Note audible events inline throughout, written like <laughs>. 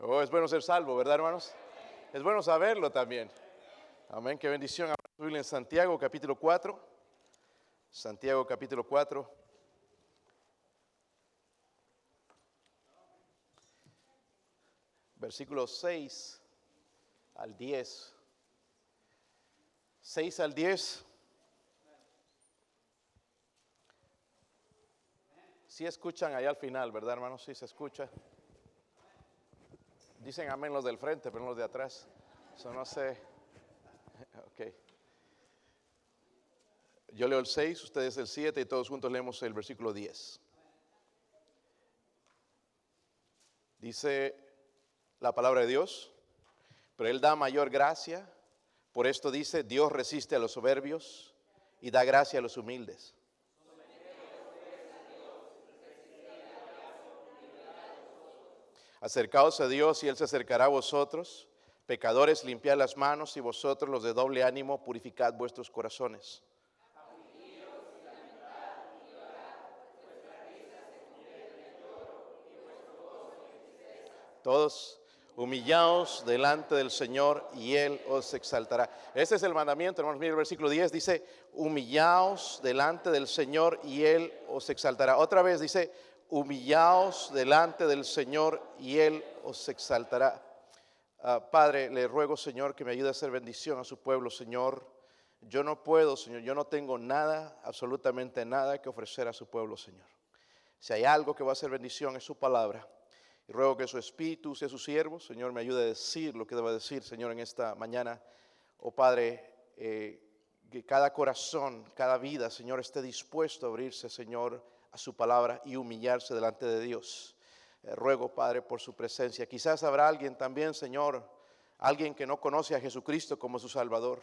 Oh, es bueno ser salvo, ¿verdad, hermanos? Es bueno saberlo también. Amén, qué bendición. en Santiago capítulo 4. Santiago capítulo 4. Versículos 6 al 10. 6 al 10. Si escuchan ahí al final, ¿verdad, hermanos? Si se escucha. Dicen amén los del frente, pero no los de atrás. Eso no sé. <laughs> Ok. Yo leo el 6, ustedes el 7 y todos juntos leemos el versículo 10. Dice la palabra de Dios, pero Él da mayor gracia. Por esto dice, Dios resiste a los soberbios y da gracia a los humildes. Acercaos a Dios y Él se acercará a vosotros. Pecadores, limpiad las manos y vosotros los de doble ánimo, purificad vuestros corazones. Todos humillaos delante del Señor y Él os exaltará. Este es el mandamiento, hermanos. Mira el versículo 10 dice, humillaos delante del Señor y Él os exaltará. Otra vez dice, humillaos delante del Señor y Él os exaltará. Ah, Padre, le ruego, Señor, que me ayude a hacer bendición a su pueblo, Señor. Yo no puedo, Señor, yo no tengo nada, absolutamente nada que ofrecer a su pueblo, Señor. Si hay algo que va a ser bendición es su palabra. Y ruego que su espíritu sea su siervo, Señor, me ayude a decir lo que deba decir, Señor, en esta mañana. Oh Padre, eh, que cada corazón, cada vida, Señor, esté dispuesto a abrirse, Señor, su palabra y humillarse delante de Dios. Eh, ruego, Padre, por su presencia. Quizás habrá alguien también, Señor, alguien que no conoce a Jesucristo como su Salvador.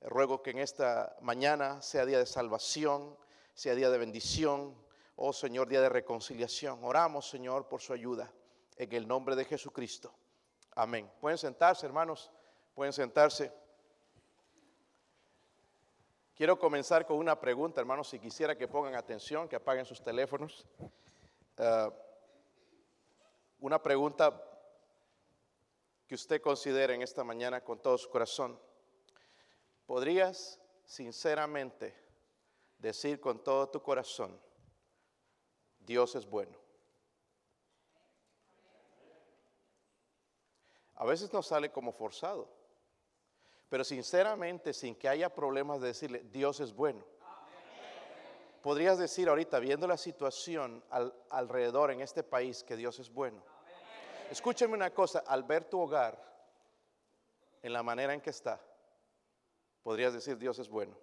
Eh, ruego que en esta mañana sea día de salvación, sea día de bendición, oh Señor, día de reconciliación. Oramos, Señor, por su ayuda en el nombre de Jesucristo. Amén. Pueden sentarse, hermanos, pueden sentarse. Quiero comenzar con una pregunta, hermanos, si quisiera que pongan atención, que apaguen sus teléfonos. Ah, una pregunta que usted considere en esta mañana con todo su corazón. ¿Podrías sinceramente decir con todo tu corazón, Dios es bueno? A veces nos sale como forzado. Pero sinceramente, sin que haya problemas de decirle, Dios es bueno. Podrías decir ahorita, viendo la situación alrededor en este país, que Dios es bueno. Escúcheme una cosa, al ver tu hogar en la manera en que está, podrías decir, Dios es bueno.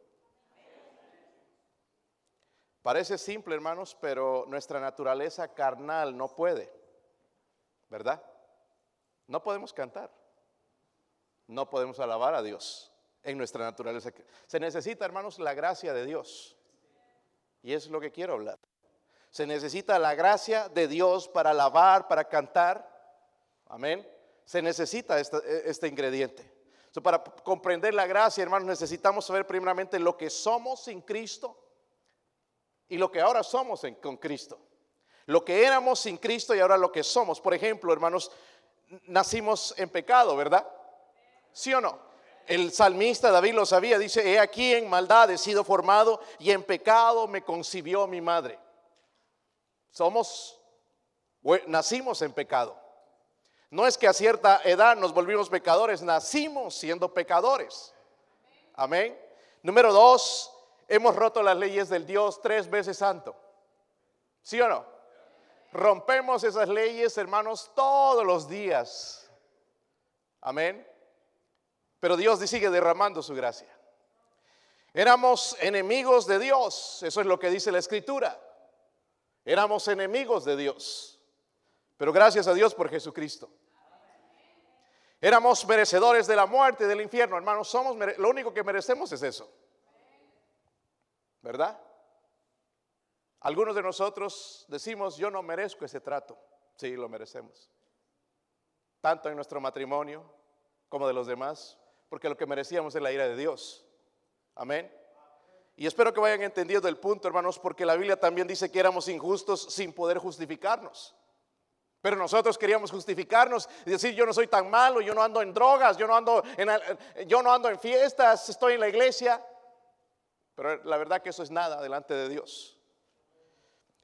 Parece simple, hermanos, pero nuestra naturaleza carnal no puede, ¿verdad? No podemos cantar no podemos alabar a Dios en nuestra naturaleza. Se necesita, hermanos, la gracia de Dios. Y es lo que quiero hablar. Se necesita la gracia de Dios para alabar, para cantar. Amén. Se necesita e, este, ingrediente. para comprender la gracia, hermanos, necesitamos saber primeramente lo que somos sin Cristo y lo que ahora somos con Cristo. Lo que éramos sin Cristo y ahora lo que somos. Por ejemplo, hermanos, nacimos en pecado, ¿verdad? ¿Sí o no? El salmista David lo sabía, dice, he aquí en maldad he sido formado y en pecado me concibió mi madre. Somos, nacimos en pecado. No es que a cierta edad nos volvimos pecadores, nacimos siendo pecadores. Amén. Número dos, hemos roto las leyes del Dios tres veces santo. ¿Sí o no? Rompemos esas leyes, hermanos, todos los días. Amén pero Dios sigue derramando su gracia. Éramos enemigos de Dios, eso es lo que dice la escritura. Éramos enemigos de Dios, pero gracias a Dios por Jesucristo. Éramos merecedores de la muerte, del infierno, hermanos, somos lo único que merecemos es eso. ¿Verdad? Algunos de nosotros decimos, yo no merezco ese trato. Sí, lo merecemos. Tanto en nuestro matrimonio como de los demás porque lo que merecíamos es la ira de Dios. Amén. Y espero que vayan entendiendo el punto, hermanos, porque la Biblia también dice que éramos injustos sin poder justificarnos. Pero nosotros queríamos justificarnos y decir, yo no soy tan malo, yo no ando en drogas, yo no ando en, yo no ando en fiestas, estoy en la iglesia. Pero la verdad que eso es nada delante de Dios.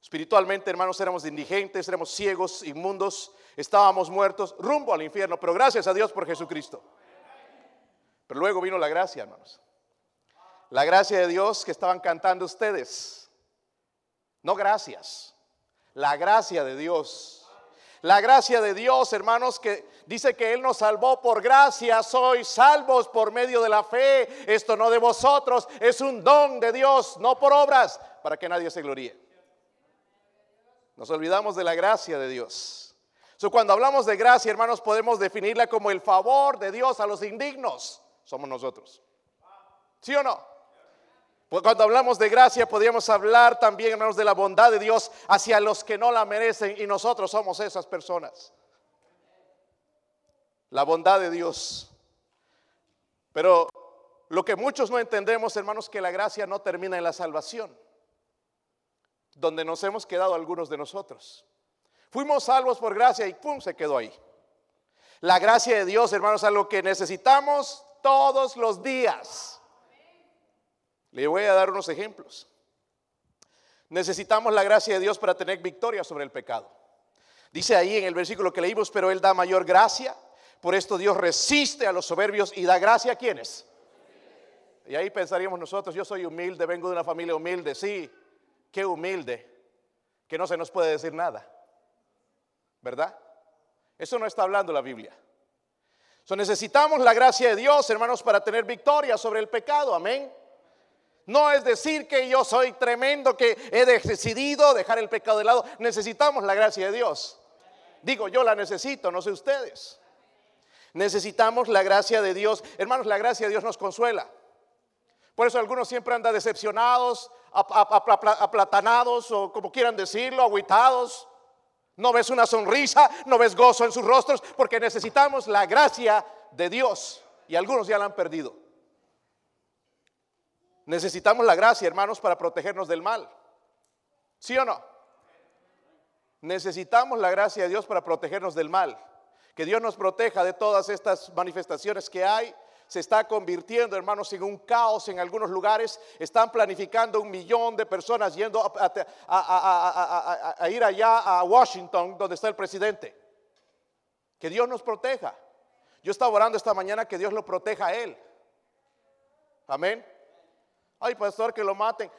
Espiritualmente, hermanos, éramos indigentes, éramos ciegos, inmundos, estábamos muertos, rumbo al infierno, pero gracias a Dios por Jesucristo. Pero luego vino la gracia, hermanos. La gracia de Dios que estaban cantando ustedes. No gracias. La gracia de Dios la gracia de Dios, hermanos, que dice que Él nos salvó por gracia, sois salvos por medio de la fe. Esto no de vosotros, es un don de Dios, no por obras, para que nadie se gloríe. Nos olvidamos de la gracia de Dios. cuando hablamos de gracia, hermanos, podemos definirla como el favor de Dios a los indignos. Somos nosotros. ¿Sí o no? Pues cuando hablamos de gracia, podríamos hablar también, hermanos, de la bondad de Dios hacia los que no la merecen y nosotros somos esas personas. La bondad de Dios. Pero lo que muchos no entendemos, hermanos, que la gracia no termina en la salvación, donde nos hemos quedado algunos de nosotros. Fuimos salvos por gracia y ¡pum! se quedó ahí. La gracia de Dios, hermanos, es algo que necesitamos todos los días. Le voy a dar unos ejemplos. Necesitamos la gracia de Dios para tener victoria sobre el pecado. Dice ahí en el versículo que leímos, pero Él da mayor gracia. Por esto Dios resiste a los soberbios y da gracia a quienes. Y ahí pensaríamos nosotros, yo soy humilde, vengo de una familia humilde. Sí, qué humilde, que no se nos puede decir nada. ¿Verdad? Eso no está hablando la Biblia. Necesitamos la gracia de Dios, hermanos, para tener victoria sobre el pecado. Amén. No es decir que yo soy tremendo, que he decidido dejar el pecado de lado. Necesitamos la gracia de Dios. Digo, yo la necesito, no sé ustedes. Necesitamos la gracia de Dios. Hermanos, la gracia de Dios nos consuela. Por eso algunos siempre andan decepcionados, aplatanados o como quieran decirlo, aguitados. No ves una sonrisa, no ves gozo en sus rostros, porque necesitamos la gracia de Dios. Y algunos ya la han perdido. Necesitamos la gracia, hermanos, para protegernos del mal. ¿Sí o no? Necesitamos la gracia de Dios para protegernos del mal. Que Dios nos proteja de todas estas manifestaciones que hay. Se está convirtiendo, hermanos, en un caos en algunos lugares. Están planificando un millón de personas yendo a, ir allá a Washington, donde está el presidente. Que Dios nos proteja. Yo estaba orando esta mañana que Dios lo proteja a él. Amén. Ay, pastor, que lo maten.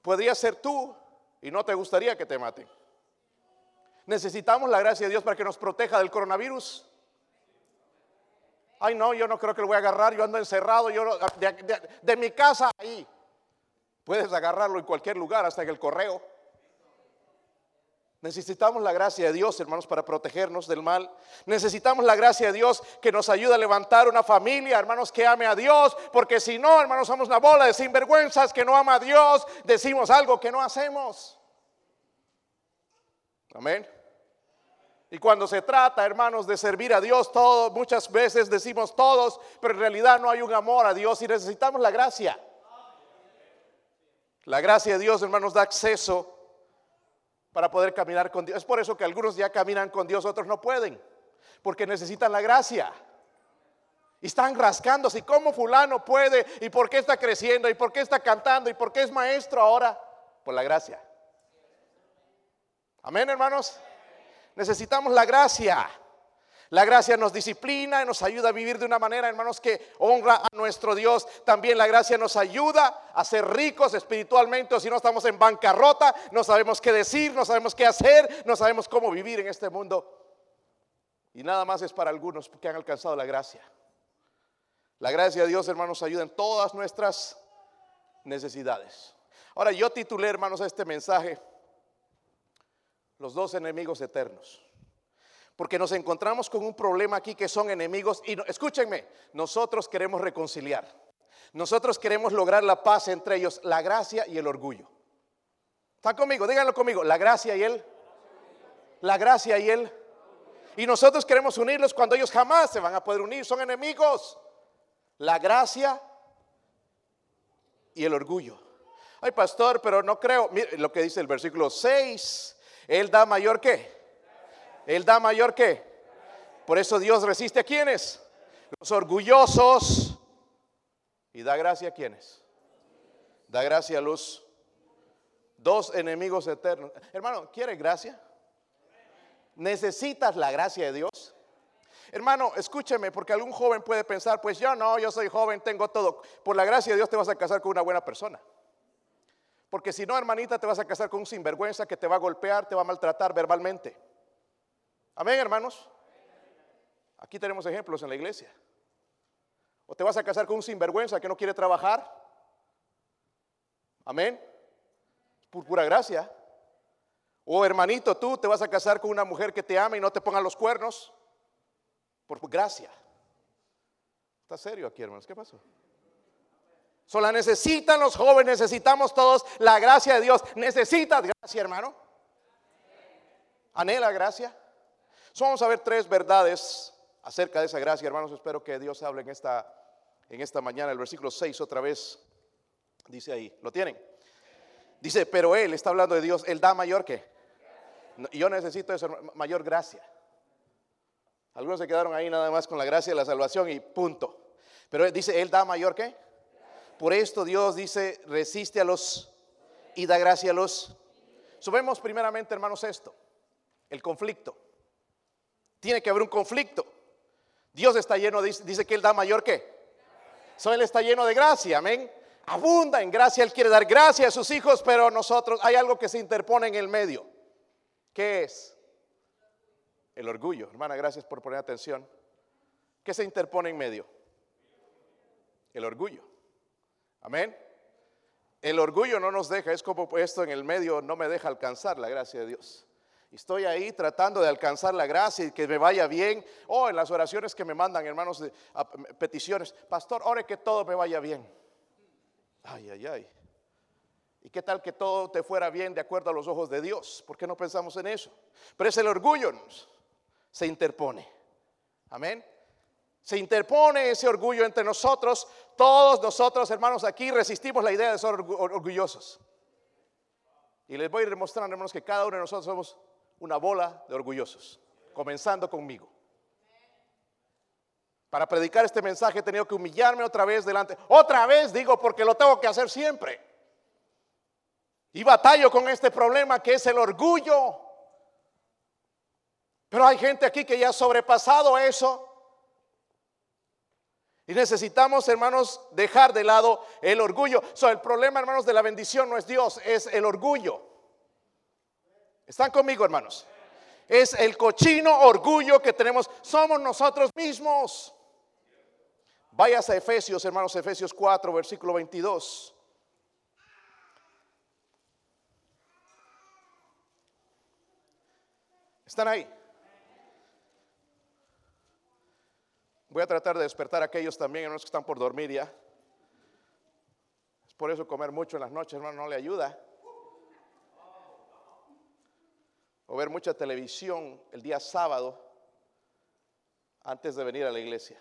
Podría ser tú y no te gustaría que te maten. Necesitamos la gracia de Dios para que nos proteja del coronavirus. Ay, no, yo no creo que lo voy a agarrar. Yo ando encerrado. Yo de mi casa ahí. Puedes agarrarlo en cualquier lugar, hasta en el correo. Necesitamos la gracia de Dios, hermanos, para protegernos del mal. Necesitamos la gracia de Dios que nos ayude a levantar una familia, hermanos, que ame a Dios. Porque si no, hermanos, somos una bola de sinvergüenzas que no ama a Dios. Decimos algo que no hacemos. Amén. Y cuando se trata, hermanos, de servir a Dios, muchas veces decimos todos, pero en realidad no hay un amor a Dios y necesitamos la gracia. La gracia de Dios, hermanos, da acceso para poder caminar con Dios. Es por eso que algunos ya caminan con Dios, otros no pueden, porque necesitan la gracia. Y están rascándose, ¿y cómo fulano puede? ¿Y por qué está creciendo? ¿Y por qué está cantando? ¿Y por qué es maestro ahora? Por la gracia. Amén, hermanos. Necesitamos la gracia. La gracia nos disciplina y nos ayuda a vivir de una manera, hermanos, que honra a nuestro Dios. También la gracia nos ayuda a ser ricos espiritualmente o si no estamos en bancarrota, no sabemos qué decir, no sabemos qué hacer, no sabemos cómo vivir en este mundo. Y nada más es para algunos que han alcanzado la gracia. La gracia de Dios, hermanos, ayuda en todas nuestras necesidades. Ahora yo titulé, hermanos, este mensaje, los dos enemigos eternos. Porque nos encontramos con un problema aquí que son enemigos. Y escúchenme, nosotros queremos reconciliar. Nosotros queremos lograr la paz entre ellos, la gracia y el orgullo. ¿Están conmigo? Díganlo conmigo. La gracia y él. La gracia y él. Y nosotros queremos unirlos cuando ellos jamás se van a poder unir. Son enemigos. La gracia y el orgullo. Ay, pastor, pero no creo. Mire lo que dice el versículo 6. Él da mayor que Él da mayor que. Por eso Dios resiste a quienes. Los orgullosos. Y da gracia a quienes. Da gracia a los dos enemigos eternos. Hermano, ¿quiere gracia? ¿Necesitas la gracia de Dios? Hermano, escúcheme, porque algún joven puede pensar, pues yo no, yo soy joven, tengo todo. Por la gracia de Dios te vas a casar con una buena persona. Porque si no, hermanita, te vas a casar con un sinvergüenza que te va a golpear, te va a maltratar verbalmente. Amén, hermanos. Aquí tenemos ejemplos en la iglesia. O te vas a casar con un sinvergüenza que no quiere trabajar. Amén. Por pura gracia. O hermanito, tú te vas a casar con una mujer que te ama y no te ponga los cuernos. Por gracia. ¿Está serio aquí, hermanos? ¿Qué pasó? Solo necesitan los jóvenes, necesitamos todos la gracia de Dios. ¿Necesitas gracia, hermano? ¿Anhela gracia? vamos a ver tres verdades acerca de esa gracia, hermanos. Espero que Dios hable en esta, en esta mañana. El versículo 6 otra vez dice ahí, ¿lo tienen? Dice, pero Él está hablando de Dios, Él da mayor que. Yo necesito eso, mayor gracia. Algunos se quedaron ahí nada más con la gracia de la salvación y punto. Pero dice, Él da mayor que. Por esto Dios dice, resiste a los y da gracia a los. Subemos primeramente, hermanos, esto, el conflicto. Tiene que haber un conflicto. Dios está lleno, dice, que Él da mayor que. So, él está lleno de gracia, amén. Abunda en gracia, Él quiere dar gracia a sus hijos, pero nosotros hay algo que se interpone en el medio. ¿Qué es? El orgullo. Hermana, gracias por poner atención. ¿Qué se interpone en medio? El orgullo. Amén. El orgullo no nos deja, es como esto en el medio no me deja alcanzar la gracia de Dios. Estoy ahí tratando de alcanzar la gracia y que me vaya bien. O oh, en las oraciones que me mandan, hermanos, de, peticiones, pastor, ore que todo me vaya bien. Ay, ay, ay. ¿Y qué tal que todo te fuera bien de acuerdo a los ojos de Dios? ¿Por qué no pensamos en eso? Pero es el orgullo, se interpone. Amén se interpone ese orgullo entre nosotros, todos nosotros, hermanos, aquí resistimos la idea de ser orgullosos. Y les voy a ir hermanos, que cada uno de nosotros somos una bola de orgullosos, comenzando conmigo. Para predicar este mensaje he tenido que humillarme otra vez delante. Otra vez digo porque lo tengo que hacer siempre. Y batallo con este problema que es el orgullo. Pero hay gente aquí que ya ha sobrepasado eso. Y necesitamos, hermanos, dejar de lado el orgullo. So, el problema, hermanos, de la bendición no es Dios, es el orgullo. ¿Están conmigo, hermanos? Es el cochino orgullo que tenemos. Somos nosotros mismos. Vayas a Efesios, hermanos, Efesios 4, versículo 22. ¿Están ahí? Voy a tratar de despertar a aquellos también, hermanos, que están por dormir ya. Es por eso comer mucho en las noches, hermano, no le ayuda. O ver mucha televisión el día sábado antes de venir a la iglesia.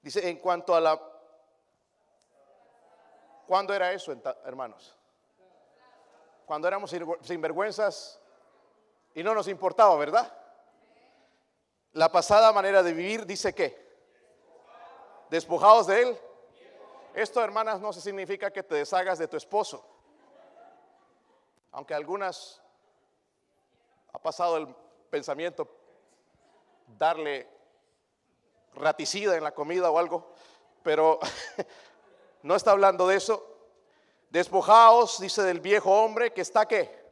Dice, en cuanto a la... ¿Cuándo era eso, hermanos? Cuando éramos sinvergüenzas y no nos importaba, ¿verdad? La pasada manera de vivir dice que despojados de él. Esto, hermanas, no se significa que te deshagas de tu esposo. Aunque algunas ha pasado el pensamiento darle raticida en la comida o algo, pero <laughs> no está hablando de eso. Despojaos, dice del viejo hombre que está que.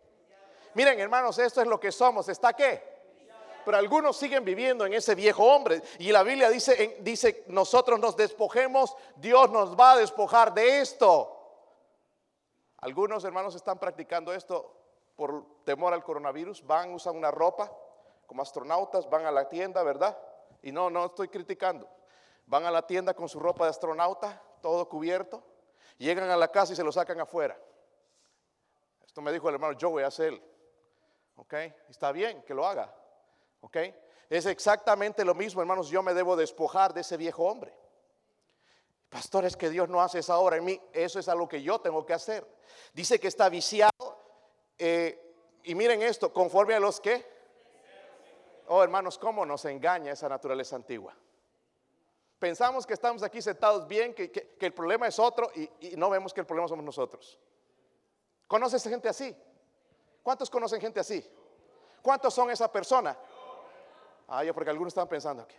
Miren, hermanos, esto es lo que somos. ¿Está qué? Pero algunos siguen viviendo en ese viejo hombre. Y la Biblia dice, dice, nosotros nos despojemos, Dios nos va a despojar de esto. Algunos hermanos están practicando esto por temor al coronavirus, van, usan una ropa como astronautas, van a la tienda, ¿verdad? Y no, no estoy criticando. Van a la tienda con su ropa de astronauta, todo cubierto, llegan a la casa y se lo sacan afuera. Esto me dijo el hermano Joey hace él. ¿Ok? Está bien que lo haga. ¿Ok? Es exactamente lo mismo, hermanos. Yo me debo despojar de ese viejo hombre. Pastor, es que Dios no hace esa obra en mí. Eso es algo que yo tengo que hacer. Dice que está viciado. Eh, Y miren esto, conforme a los que... Oh, hermanos, ¿cómo nos engaña esa naturaleza antigua? Pensamos que estamos aquí sentados bien, que, el problema es otro y, no vemos que el problema somos nosotros. ¿Conoces gente así? ¿Cuántos conocen gente así? ¿Cuántos son esa persona? Ah, yo porque algunos están pensando aquí.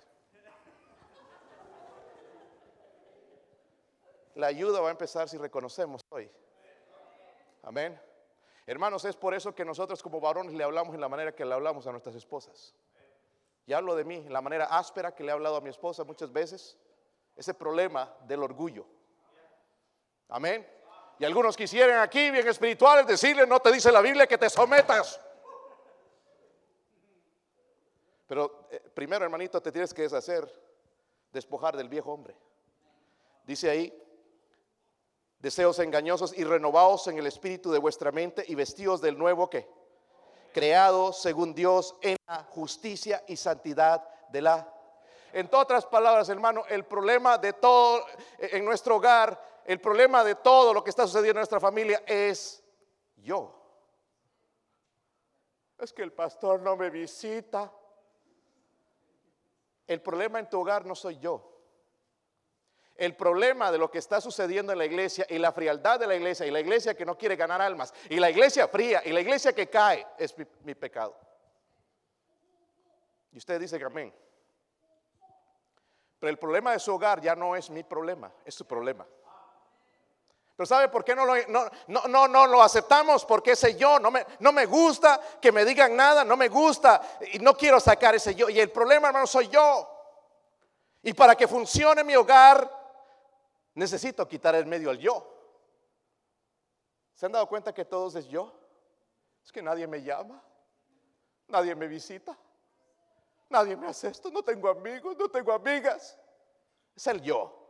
La ayuda va a empezar si reconocemos hoy. Amén. Hermanos, es por eso que nosotros como varones le hablamos en la manera que le hablamos a nuestras esposas. Y hablo de mí, en la manera áspera que le he hablado a mi esposa muchas veces. Ese problema del orgullo. Amén. Y algunos quisieran aquí, bien espirituales, decirle, no te dice la Biblia que te sometas. Pero eh, primero, hermanito, te tienes que deshacer, despojar del viejo hombre. Dice ahí, deseos engañosos y renovados en el espíritu de vuestra mente y vestidos del nuevo que creado según Dios en la justicia y santidad de la en otras palabras, hermano, el problema de todo en nuestro hogar, el problema de todo lo que está sucediendo en nuestra familia es yo. Es que el pastor no me visita. El problema en tu hogar no soy yo. El problema de lo que está sucediendo en la iglesia y la frialdad de la iglesia y la iglesia que no quiere ganar almas y la iglesia fría y la iglesia que cae es mi, pecado. Y usted dice que amén. Pero el problema de su hogar ya no es mi problema, es su problema. Pero ¿sabe por qué no lo, no, no, no, lo aceptamos? Porque ese yo no me, no me gusta que me digan nada, no me gusta y no quiero sacar ese yo. Y el problema, hermano, soy yo. Y para que funcione mi hogar, Necesito quitar el medio al yo. ¿Se han dado cuenta que todos es yo? Es que nadie me llama, nadie me visita, nadie me hace esto, no tengo amigos, no tengo amigas. Es el yo.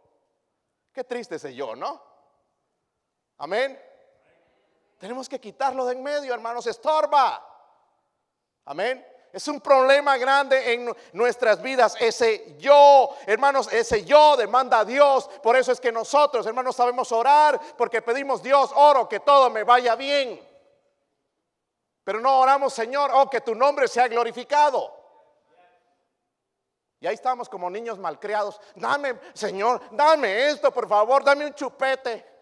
Qué triste ese yo, ¿no? Amén. Tenemos que quitarlo de en medio, hermanos, estorba. Amén. Es un problema grande en nuestras vidas. Ese yo, hermanos, ese yo demanda a Dios. Por eso es que nosotros, hermanos, sabemos orar porque pedimos Dios, oro, que todo me vaya bien. Pero no oramos, Señor, oh, que tu nombre sea glorificado. Y ahí estamos como niños malcriados. Dame, Señor, dame esto, por favor, dame un chupete.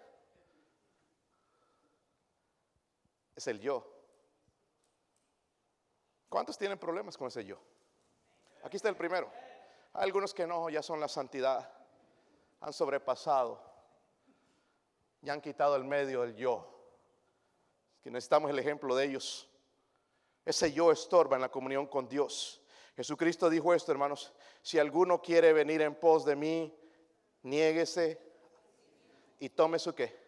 Es el yo. ¿Cuántos tienen problemas con ese yo? Aquí está el primero. Hay algunos que no, ya son la santidad. Han sobrepasado. Ya han quitado el medio del yo. Que necesitamos el ejemplo de ellos. Ese yo estorba en la comunión con Dios. Jesucristo dijo esto, hermanos. Si alguno quiere venir en pos de mí, niéguese y tome su qué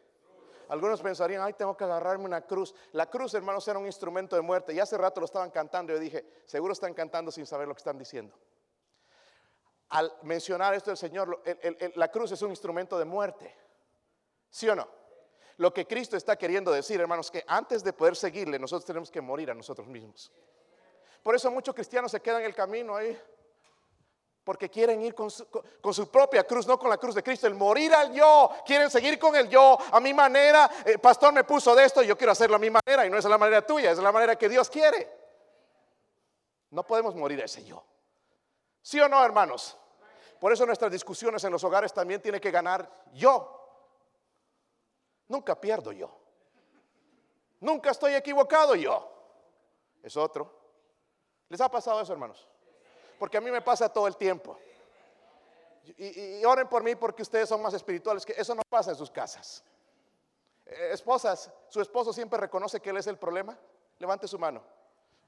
algunos pensarían, ay, tengo que agarrarme una cruz. La cruz, hermanos, era un instrumento de muerte. Y hace rato lo estaban cantando. Yo dije, seguro están cantando sin saber lo que están diciendo. Al mencionar esto del Señor, la cruz es un instrumento de muerte. ¿Sí o no? Lo que Cristo está queriendo decir, hermanos, que antes de poder seguirle, nosotros tenemos que morir a nosotros mismos. Por eso muchos cristianos se quedan en el camino ahí porque quieren ir con su, propia cruz, no con la cruz de Cristo, el morir al yo, quieren seguir con el yo, a mi manera, el pastor me puso de esto, yo quiero hacerlo a mi manera y no es la manera tuya, es la manera que Dios quiere. No podemos morir a ese yo. ¿Sí o no, hermanos? Por eso nuestras discusiones en los hogares también tiene que ganar yo. Nunca pierdo yo. Nunca estoy equivocado yo. Es otro. ¿Les ha pasado eso, hermanos? Porque a mí me pasa todo el tiempo. Y, oren por mí porque ustedes son más espirituales, que eso no pasa en sus casas. Eh, esposas, su esposo siempre reconoce que él es el problema. Levante su mano.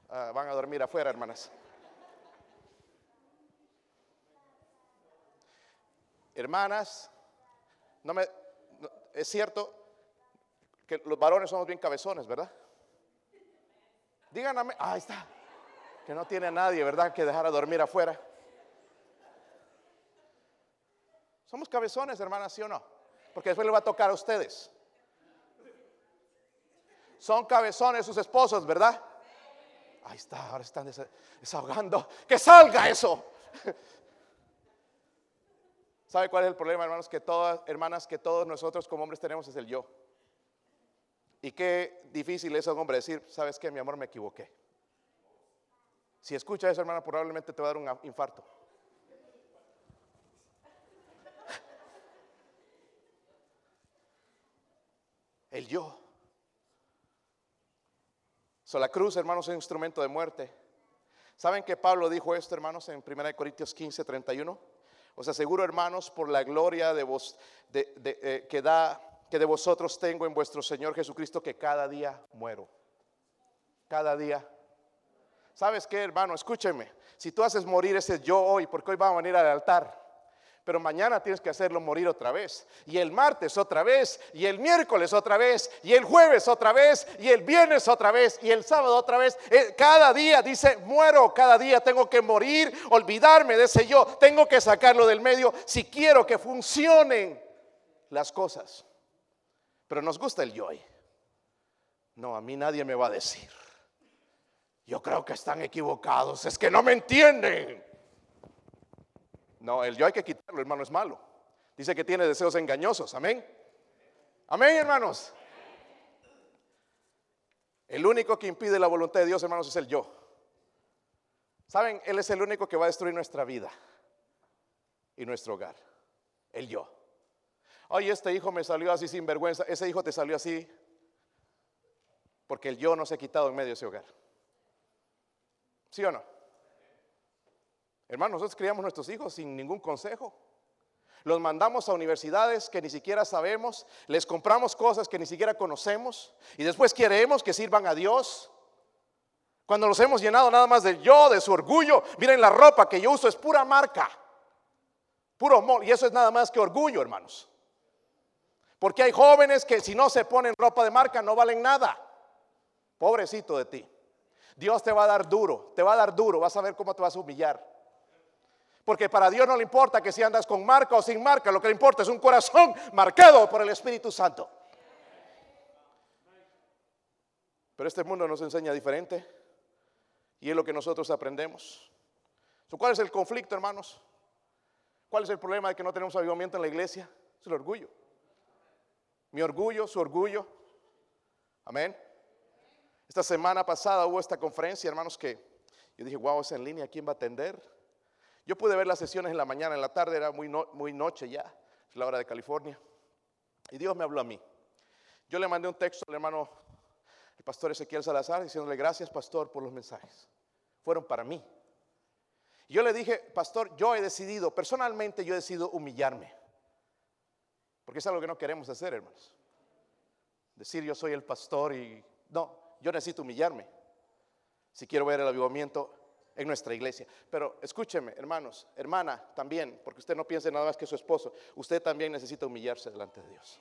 Ah, van a dormir afuera, hermanas. Hermanas, no me, es cierto que los varones somos bien cabezones, ¿verdad? Díganme, ahí está que no tiene a nadie, ¿verdad? Que dejar a dormir afuera. Somos cabezones, hermanas, ¿sí o no? Porque después le va a tocar a ustedes. Son cabezones sus esposos, ¿verdad? Ahí está, ahora están desahogando. Que salga eso. <laughs> ¿Sabe cuál es el problema, hermanos? Que todas, hermanas, que todos nosotros como hombres tenemos es el yo. Y qué difícil es a un hombre decir, ¿sabes qué, mi amor, me equivoqué? Si escucha eso, hermano, probablemente te va a dar un infarto. El yo. So, la cruz, hermanos, es un instrumento de muerte. ¿Saben que Pablo dijo esto, hermanos, en 1 Corintios 15, 31? Os aseguro, hermanos, por la gloria de vos, de, eh, que da que de vosotros tengo en vuestro Señor Jesucristo, que cada día muero. Cada día. ¿Sabes qué, hermano? Escúcheme. Si tú haces morir ese yo hoy, porque hoy vamos a venir al altar, pero mañana tienes que hacerlo morir otra vez. Y el martes otra vez, y el miércoles otra vez, y el jueves otra vez, y el viernes otra vez, y el sábado otra vez. Eh, cada día dice, muero, cada día tengo que morir, olvidarme de ese yo, tengo que sacarlo del medio si quiero que funcionen las cosas. Pero nos gusta el yo. No, a mí nadie me va a decir. Yo creo que están equivocados, es que no me entienden. No, el yo hay que quitarlo, hermano, es malo. Dice que tiene deseos engañosos, amén. Amén, hermanos. El único que impide la voluntad de Dios, hermanos, es el yo. ¿Saben? Él es el único que va a destruir nuestra vida y nuestro hogar. El yo. Oye, este hijo me salió así sin vergüenza. Ese hijo te salió así porque el yo no se ha quitado en medio de ese hogar. ¿Sí o no? Hermanos, nosotros criamos nuestros hijos sin ningún consejo. Los mandamos a universidades que ni siquiera sabemos, les compramos cosas que ni siquiera conocemos y después queremos que sirvan a Dios. Cuando los hemos llenado nada más de yo, de su orgullo, miren la ropa que yo uso es pura marca, puro amor, y eso es nada más que orgullo, hermanos. Porque hay jóvenes que si no se ponen ropa de marca no valen nada. Pobrecito de ti. Dios te va a dar duro, te va a dar duro, vas a ver cómo te vas a humillar. Porque para Dios no le importa que si andas con marca o sin marca, lo que le importa es un corazón marcado por el Espíritu Santo. Pero este mundo nos enseña diferente y es lo que nosotros aprendemos. ¿Cuál es el conflicto, hermanos? ¿Cuál es el problema de que no tenemos avivamiento en la iglesia? Es el orgullo. Mi orgullo, su orgullo. Amén. Esta semana pasada hubo esta conferencia, hermanos, que yo dije, wow, es en línea, ¿quién va a atender? Yo pude ver las sesiones en la mañana, en la tarde era muy, muy noche ya, es la hora de California. Y Dios me habló a mí. Yo le mandé un texto al hermano, el pastor Ezequiel Salazar, diciéndole, gracias pastor por los mensajes. Fueron para mí. yo le dije, pastor, yo he decidido, personalmente yo he decidido humillarme. Porque es algo que no queremos hacer, hermanos. Decir yo soy el pastor y no, yo necesito humillarme si quiero ver el avivamiento en nuestra iglesia. Pero escúcheme, hermanos, hermana, también, porque usted no piense nada más que su esposo, usted también necesita humillarse delante de Dios.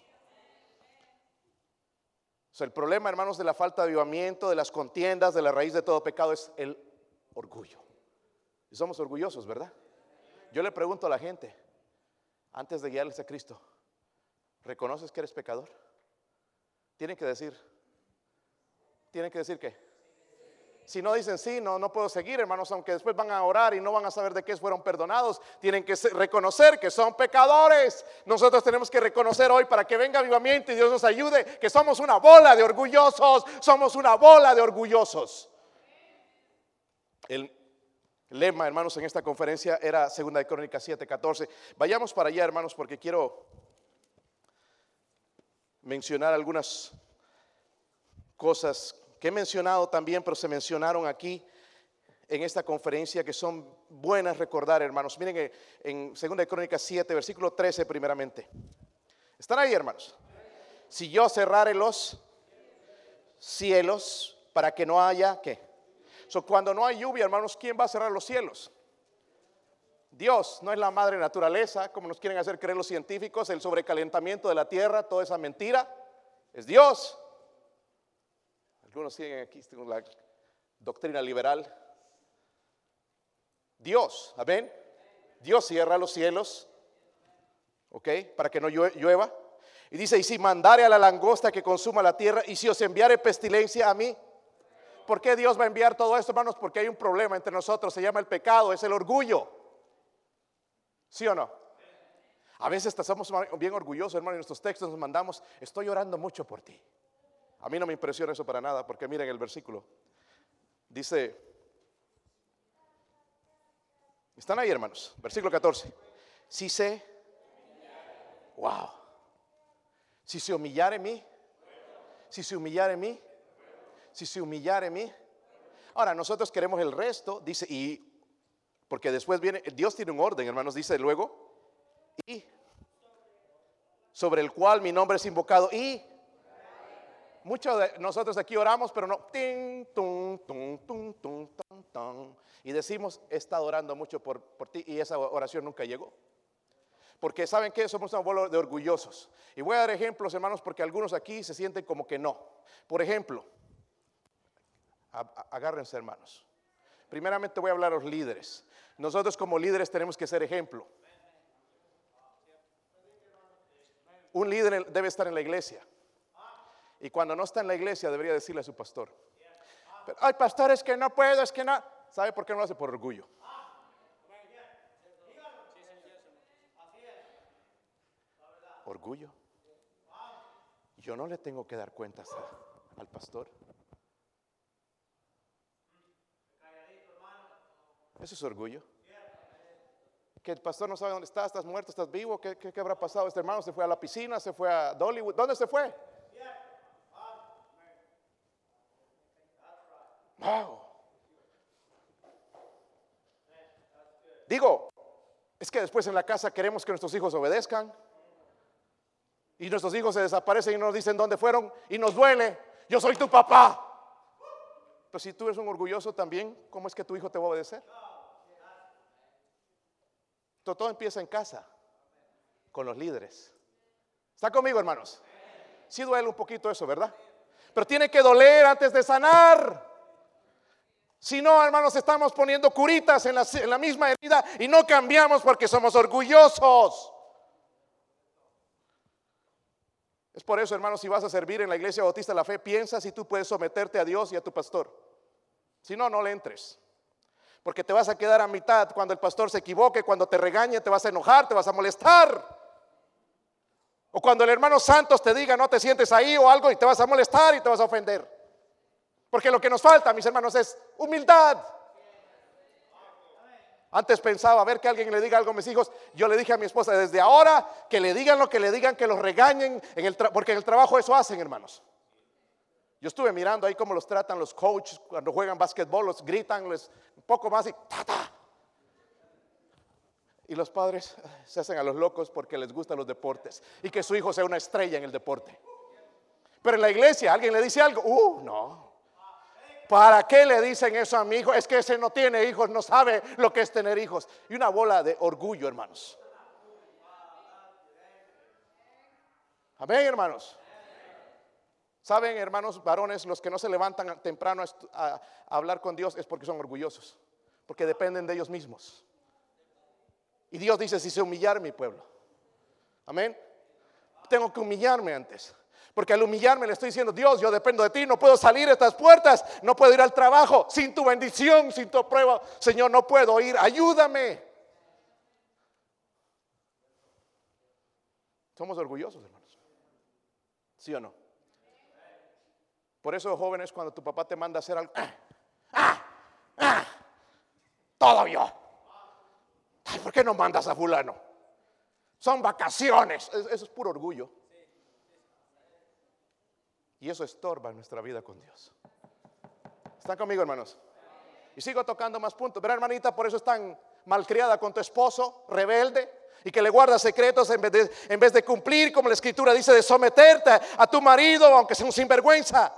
El problema, hermanos, de la falta de avivamiento, de las contiendas, de la raíz de todo pecado es el orgullo. Y somos orgullosos, ¿verdad? Yo le pregunto a la gente, antes de guiarles a Cristo, ¿Reconoces que eres pecador? Tienen que decir. Tienen que decir qué. Si no dicen sí, no, no puedo seguir, hermanos, aunque después van a orar y no van a saber de qué fueron perdonados. Tienen que reconocer que son pecadores. Nosotros tenemos que reconocer hoy para que venga avivamiento y Dios nos ayude, que somos una bola de orgullosos. Somos una bola de orgullosos. El lema, hermanos, en esta conferencia era Segunda de Crónicas 7, 14. Vayamos para allá, hermanos, porque quiero mencionar algunas cosas he mencionado también, pero se mencionaron aquí en esta conferencia que son buenas recordar, hermanos. Miren en 2 Crónicas 7, versículo 13 primeramente. ¿Están ahí, hermanos? Si yo cerrare los cielos para que no haya, ¿qué? So, cuando no hay lluvia, hermanos, ¿quién va a cerrar los cielos? Dios no es la madre naturaleza, como nos quieren hacer creer los científicos, el sobrecalentamiento de la tierra, toda esa mentira. Es Dios. Algunos siguen aquí la doctrina liberal. Dios, amén. Dios cierra los cielos, ¿ok? Para que no llueva. Y dice, y si mandare a la langosta que consuma la tierra, y si os enviare pestilencia a mí, ¿por qué Dios va a enviar todo esto, hermanos? Porque hay un problema entre nosotros, se llama el pecado, es el orgullo. ¿Sí o no? A veces estamos bien orgullosos, hermano, en nuestros textos nos mandamos, estoy orando mucho por ti. A mí no me impresiona eso para nada, porque miren el versículo. Dice, ¿están ahí hermanos? Versículo 14. Si se, wow, si se humillare en mí, si se humillare en mí, si se humillare en mí. Ahora, nosotros queremos el resto, dice, y porque después viene, Dios tiene un orden, hermanos, dice luego, y sobre el cual mi nombre es invocado, y muchos de nosotros aquí oramos, pero no, ting, tum, tum, tum, tum, tum, y decimos, he estado orando mucho por, por ti, y esa oración nunca llegó. Porque saben que somos un pueblo de orgullosos. Y voy a dar ejemplos, hermanos, porque algunos aquí se sienten como que no. Por ejemplo, agárrense, hermanos. Primeramente voy a hablar a los líderes. Nosotros como líderes tenemos que ser ejemplo. Un líder debe estar en la iglesia. Y cuando no está en la iglesia debería decirle a su pastor. Pero, Ay, pastor, es que no puedo, es que no. ¿Sabe por qué no lo hace? Por orgullo. orgullo. Yo no le tengo que dar cuentas al pastor. Eso es orgullo. Que el pastor no sabe dónde está, estás muerto, estás vivo, ¿qué, qué, habrá pasado? Este hermano se fue a la piscina, se fue a Dollywood. ¿Dónde se fue? Digo, es que después en la casa queremos que nuestros hijos obedezcan. Y nuestros hijos se desaparecen y nos dicen dónde fueron y nos duele. Yo soy tu papá. Pero si tú eres un orgulloso también, ¿cómo es que tu hijo te va a obedecer? Todo, empieza en casa, con los líderes. ¿Está conmigo, hermanos? Sí duele un poquito eso, ¿verdad? Pero tiene que doler antes de sanar. Si no, hermanos, estamos poniendo curitas en la, misma herida y no cambiamos porque somos orgullosos. Es por eso, hermanos, si vas a servir en la iglesia bautista la fe, piensa si tú puedes someterte a Dios y a tu pastor. Si no, no le entres. Porque te vas a quedar a mitad cuando el pastor se equivoque, cuando te regañe, te vas a enojar, te vas a molestar. O cuando el hermano Santos te diga no te sientes ahí o algo y te vas a molestar y te vas a ofender. Porque lo que nos falta, mis hermanos, es humildad. Antes pensaba, a ver que alguien le diga algo a mis hijos. Yo le dije a mi esposa, desde ahora, que le digan lo que le digan, que los regañen, en el porque en el trabajo eso hacen, hermanos. Yo estuve mirando ahí cómo los tratan los coaches cuando juegan básquetbol, los gritan, les un poco más y Y los padres se hacen a los locos porque les gustan los deportes y que su hijo sea una estrella en el deporte. Pero en la iglesia alguien le dice algo, uh, no. ¿Para qué le dicen eso a mi hijo? Es que ese no tiene hijos, no sabe lo que es tener hijos. Y una bola de orgullo, hermanos. Amén, hermanos. Saben, hermanos varones, los que no se levantan temprano a, hablar con Dios es porque son orgullosos, porque dependen de ellos mismos. Y Dios dice, si se humillar mi pueblo. Amén. Tengo que humillarme antes. Porque al humillarme le estoy diciendo, Dios, yo dependo de ti, no puedo salir estas puertas, no puedo ir al trabajo sin tu bendición, sin tu prueba. Señor, no puedo ir, ayúdame. Somos orgullosos, hermanos. ¿Sí o no? Por eso, jóvenes, cuando tu papá te manda a hacer algo, ¡ah! ¡ah! ¡ah! Todo yo. ¿por qué no mandas a fulano? Son vacaciones. Eso es puro orgullo. Y eso estorba nuestra vida con Dios. ¿Están conmigo, hermanos? Y sigo tocando más puntos. Verá, hermanita, por eso es tan malcriada con tu esposo, rebelde, y que le guarda secretos en vez, de, cumplir, como la escritura dice, de someterte a tu marido, aunque sea un sinvergüenza.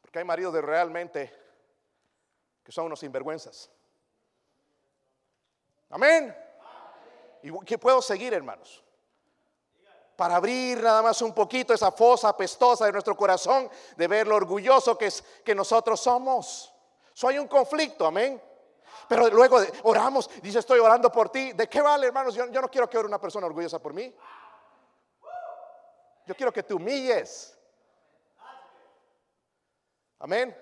Porque hay maridos de realmente que son unos sinvergüenzas. Amén. Y que puedo seguir, hermanos para abrir nada más un poquito esa fosa apestosa de nuestro corazón, de ver lo orgulloso que, es, que nosotros somos. So hay un conflicto, amén. Pero luego oramos, dice estoy orando por ti. ¿De qué vale, hermanos? Yo, yo no quiero que ore una persona orgullosa por mí. Yo quiero que te humilles. Amén.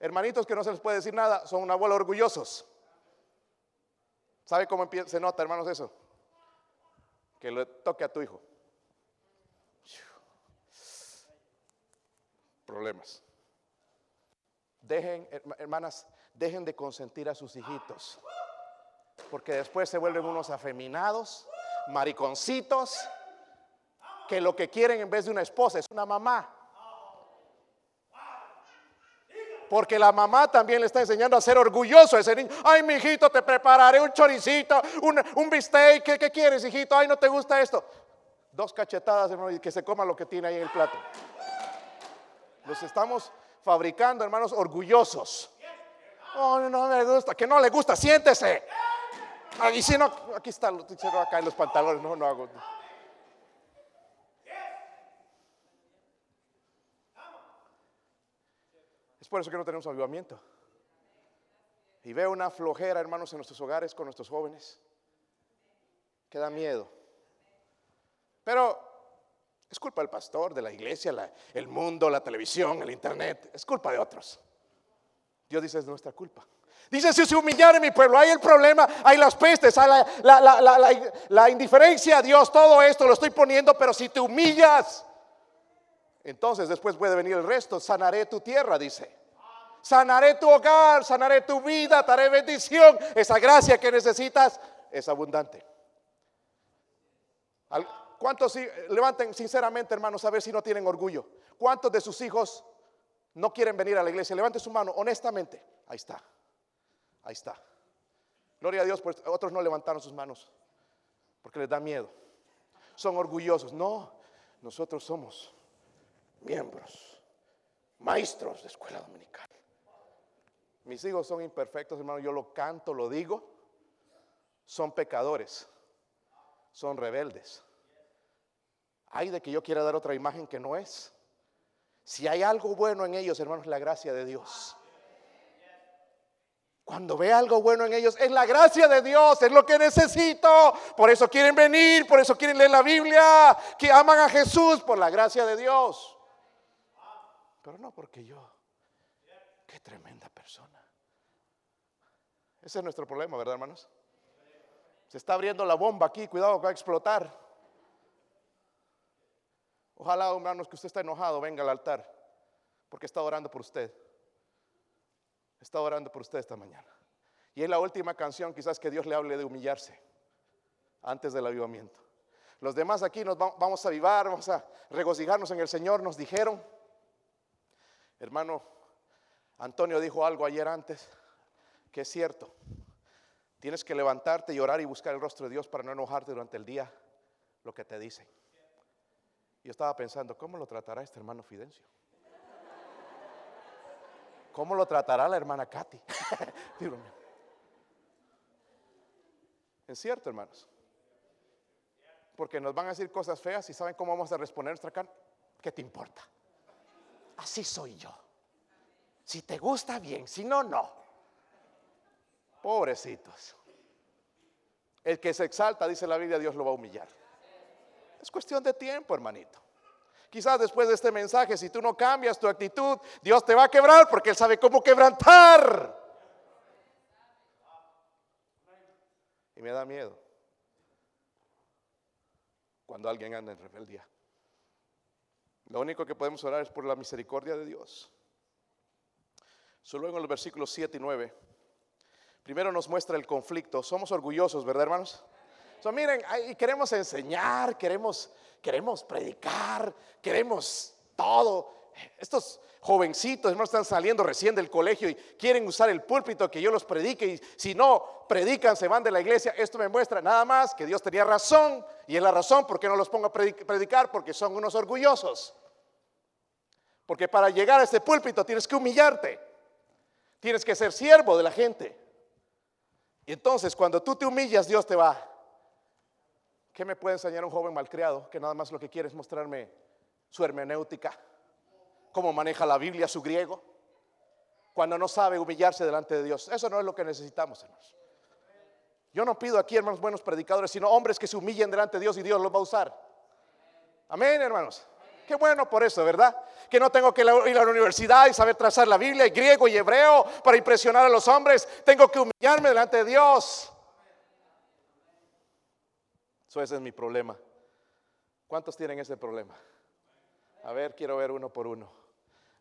Hermanitos que no se les puede decir nada, son una bola orgullosos. ¿Sabe cómo se nota, hermanos, eso? que le toque a tu hijo. Problemas. Dejen, hermanas, dejen de consentir a sus hijitos, porque después se vuelven unos afeminados, mariconcitos, que lo que quieren en vez de una esposa es una mamá. Porque la mamá también le está enseñando a ser orgulloso a ese niño. Ay, mi hijito, te prepararé un choricito, un, un bistec. ¿Qué, ¿Qué, quieres, hijito? Ay, no te gusta esto. Dos cachetadas, hermano, y que se coma lo que tiene ahí en el plato. Los estamos fabricando, hermanos, orgullosos. Oh, no me gusta, que no le gusta, siéntese. Y si no, aquí está, acá en los pantalones, no, no hago. Es por eso que no tenemos avivamiento. Y veo una flojera, hermanos, en nuestros hogares con nuestros jóvenes, que da miedo. Pero es culpa del pastor, de la iglesia, el mundo, la televisión, el internet. Es culpa de otros. Dios dice es nuestra culpa. Dice, si se humillara mi pueblo, hay el problema, hay las pestes, hay la, la, indiferencia a Dios, todo esto lo estoy poniendo, pero si te humillas, entonces después puede venir el resto, sanaré tu tierra, dice. Sanaré tu hogar, sanaré tu vida, te haré bendición. Esa gracia que necesitas es abundante. ¿Cuántos levanten sinceramente, hermanos, a ver si no tienen orgullo? ¿Cuántos de sus hijos no quieren venir a la iglesia? Levante su mano, honestamente. Ahí está. Ahí está. Gloria a Dios, pues otros no levantaron sus manos porque les da miedo. Son orgullosos. No, nosotros somos miembros, maestros de escuela dominical. Mis hijos son imperfectos, hermano. Yo lo canto, lo digo. Son pecadores, son rebeldes hay de que yo quiera dar otra imagen que no es. Si hay algo bueno en ellos, hermanos, la gracia de Dios. Cuando ve algo bueno en ellos, es la gracia de Dios, es lo que necesito. Por eso quieren venir, por eso quieren leer la Biblia, que aman a Jesús por la gracia de Dios. Pero no porque yo, qué tremenda persona. Ese es nuestro problema, ¿verdad, hermanos? Se está abriendo la bomba aquí, cuidado que va a explotar. Ojalá, hermanos, que usted está enojado, venga al altar, porque está orando por usted. Está orando por usted esta mañana. Y es la última canción quizás que Dios le hable de humillarse antes del avivamiento. Los demás aquí nos vamos a avivar, vamos a regocijarnos en el Señor, nos dijeron. Hermano, Antonio dijo algo ayer antes que es cierto. Tienes que levantarte y orar y buscar el rostro de Dios para no enojarte durante el día lo que te dicen. Yo estaba pensando, ¿cómo lo tratará este hermano Fidencio? ¿Cómo lo tratará la hermana Katy? <laughs> es cierto, hermanos. Porque nos van a decir cosas feas y saben cómo vamos a responder nuestra carne. ¿Qué te importa? Así soy yo. Si te gusta bien, si no, no. Pobrecitos. El que se exalta, dice la Biblia, Dios lo va a humillar. Es cuestión de tiempo, hermanito. Quizás después de este mensaje, si tú no cambias tu actitud, Dios te va a quebrar porque Él sabe cómo quebrantar. Y me da miedo cuando alguien anda en rebeldía. Lo único que podemos orar es por la misericordia de Dios. Solo en los versículos 7 y 9. Primero nos muestra el conflicto. Somos orgullosos, ¿verdad, hermanos? So, miren, queremos enseñar, queremos, queremos predicar, queremos todo. Estos jovencitos, hermanos, están saliendo recién del colegio y quieren usar el púlpito que yo los predique y si no predican, se van de la iglesia. Esto me muestra nada más que Dios tenía razón y es la razón por qué no los pongo a predicar, porque son unos orgullosos. Porque para llegar a este púlpito tienes que humillarte, tienes que ser siervo de la gente. Y entonces cuando tú te humillas, Dios te va ¿Qué me puede enseñar un joven malcriado que nada más lo que quiere es mostrarme su hermenéutica? ¿Cómo maneja la Biblia, su griego? Cuando no sabe humillarse delante de Dios. Eso no es lo que necesitamos, hermanos. Yo no pido aquí, hermanos, buenos predicadores, sino hombres que se humillen delante de Dios y Dios los va a usar. Amén, hermanos. Qué bueno por eso, ¿verdad? Que no tengo que ir a la universidad y saber trazar la Biblia, y griego y hebreo para impresionar a los hombres. Tengo que humillarme delante de Dios. Eso ese es mi problema. ¿Cuántos tienen ese problema? A ver, quiero ver uno por uno.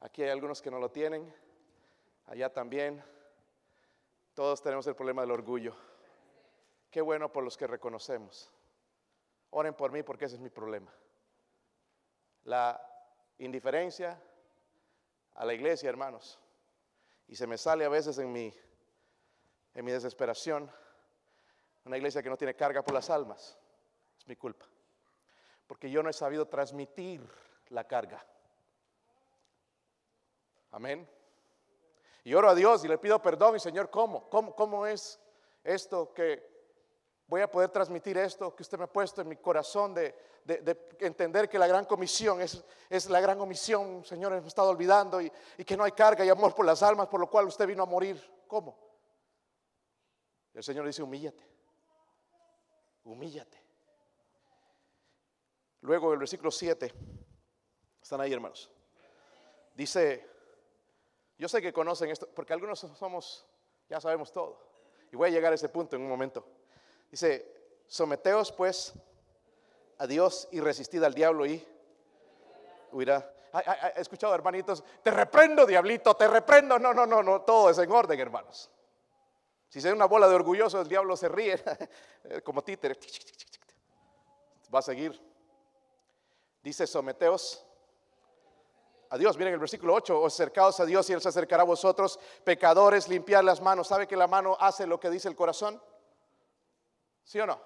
Aquí hay algunos que no lo tienen, allá también. Todos tenemos el problema del orgullo. Qué bueno por los que reconocemos. Oren por mí porque ese es mi problema. La indiferencia a la iglesia, hermanos. Y se me sale a veces en mi, en mi desesperación una iglesia que no tiene carga por las almas. Es mi culpa. Porque yo no he sabido transmitir la carga. Amén. Y oro a Dios y le pido perdón y Señor, ¿cómo? ¿Cómo, cómo es esto que voy a poder transmitir esto que usted me ha puesto en mi corazón de, entender que la gran comisión es, es, la gran omisión, Señor, hemos estado olvidando y, y, que no hay carga y amor por las almas, por lo cual usted vino a morir. ¿Cómo? El Señor dice, humíllate, humíllate. Luego el versículo 7, están ahí hermanos, dice, yo sé que conocen esto, porque algunos somos, ya sabemos todo, y voy a llegar a ese punto en un momento. Dice, someteos pues a Dios y resistid al diablo y huirá. he escuchado hermanitos, te reprendo diablito, te reprendo. No, no, no, no, todo es en orden hermanos. Si se ve una bola de orgulloso, el diablo se ríe <laughs> como títere. Va a seguir. Dice, someteos a Dios. Miren el versículo 8, os acercaos a Dios y Él se acercará a vosotros, pecadores, limpiar las manos. ¿Sabe que la mano hace lo que dice el corazón? ¿Sí o no?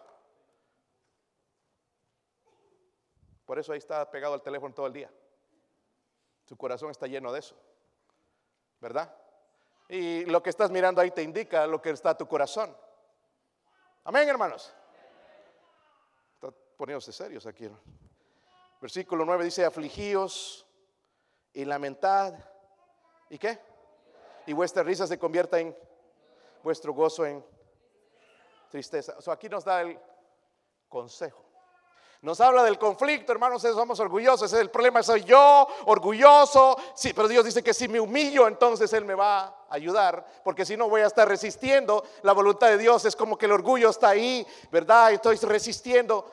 Por eso ahí está pegado al teléfono todo el día. Su corazón está lleno de eso. ¿Verdad? Y lo que estás mirando ahí te indica lo que está tu corazón. Amén, hermanos. Está poniéndose serios aquí. Versículo 9 dice, afligíos y lamentad. ¿Y qué? Y vuestra risa se convierta en vuestro gozo en tristeza. O aquí nos da el consejo. Nos habla del conflicto, hermanos, somos orgullosos. El problema soy yo, orgulloso. Sí, pero Dios dice que si me humillo, entonces Él me va a ayudar, porque si no voy a estar resistiendo la voluntad de Dios. Es como que el orgullo está ahí, ¿verdad? Estoy resistiendo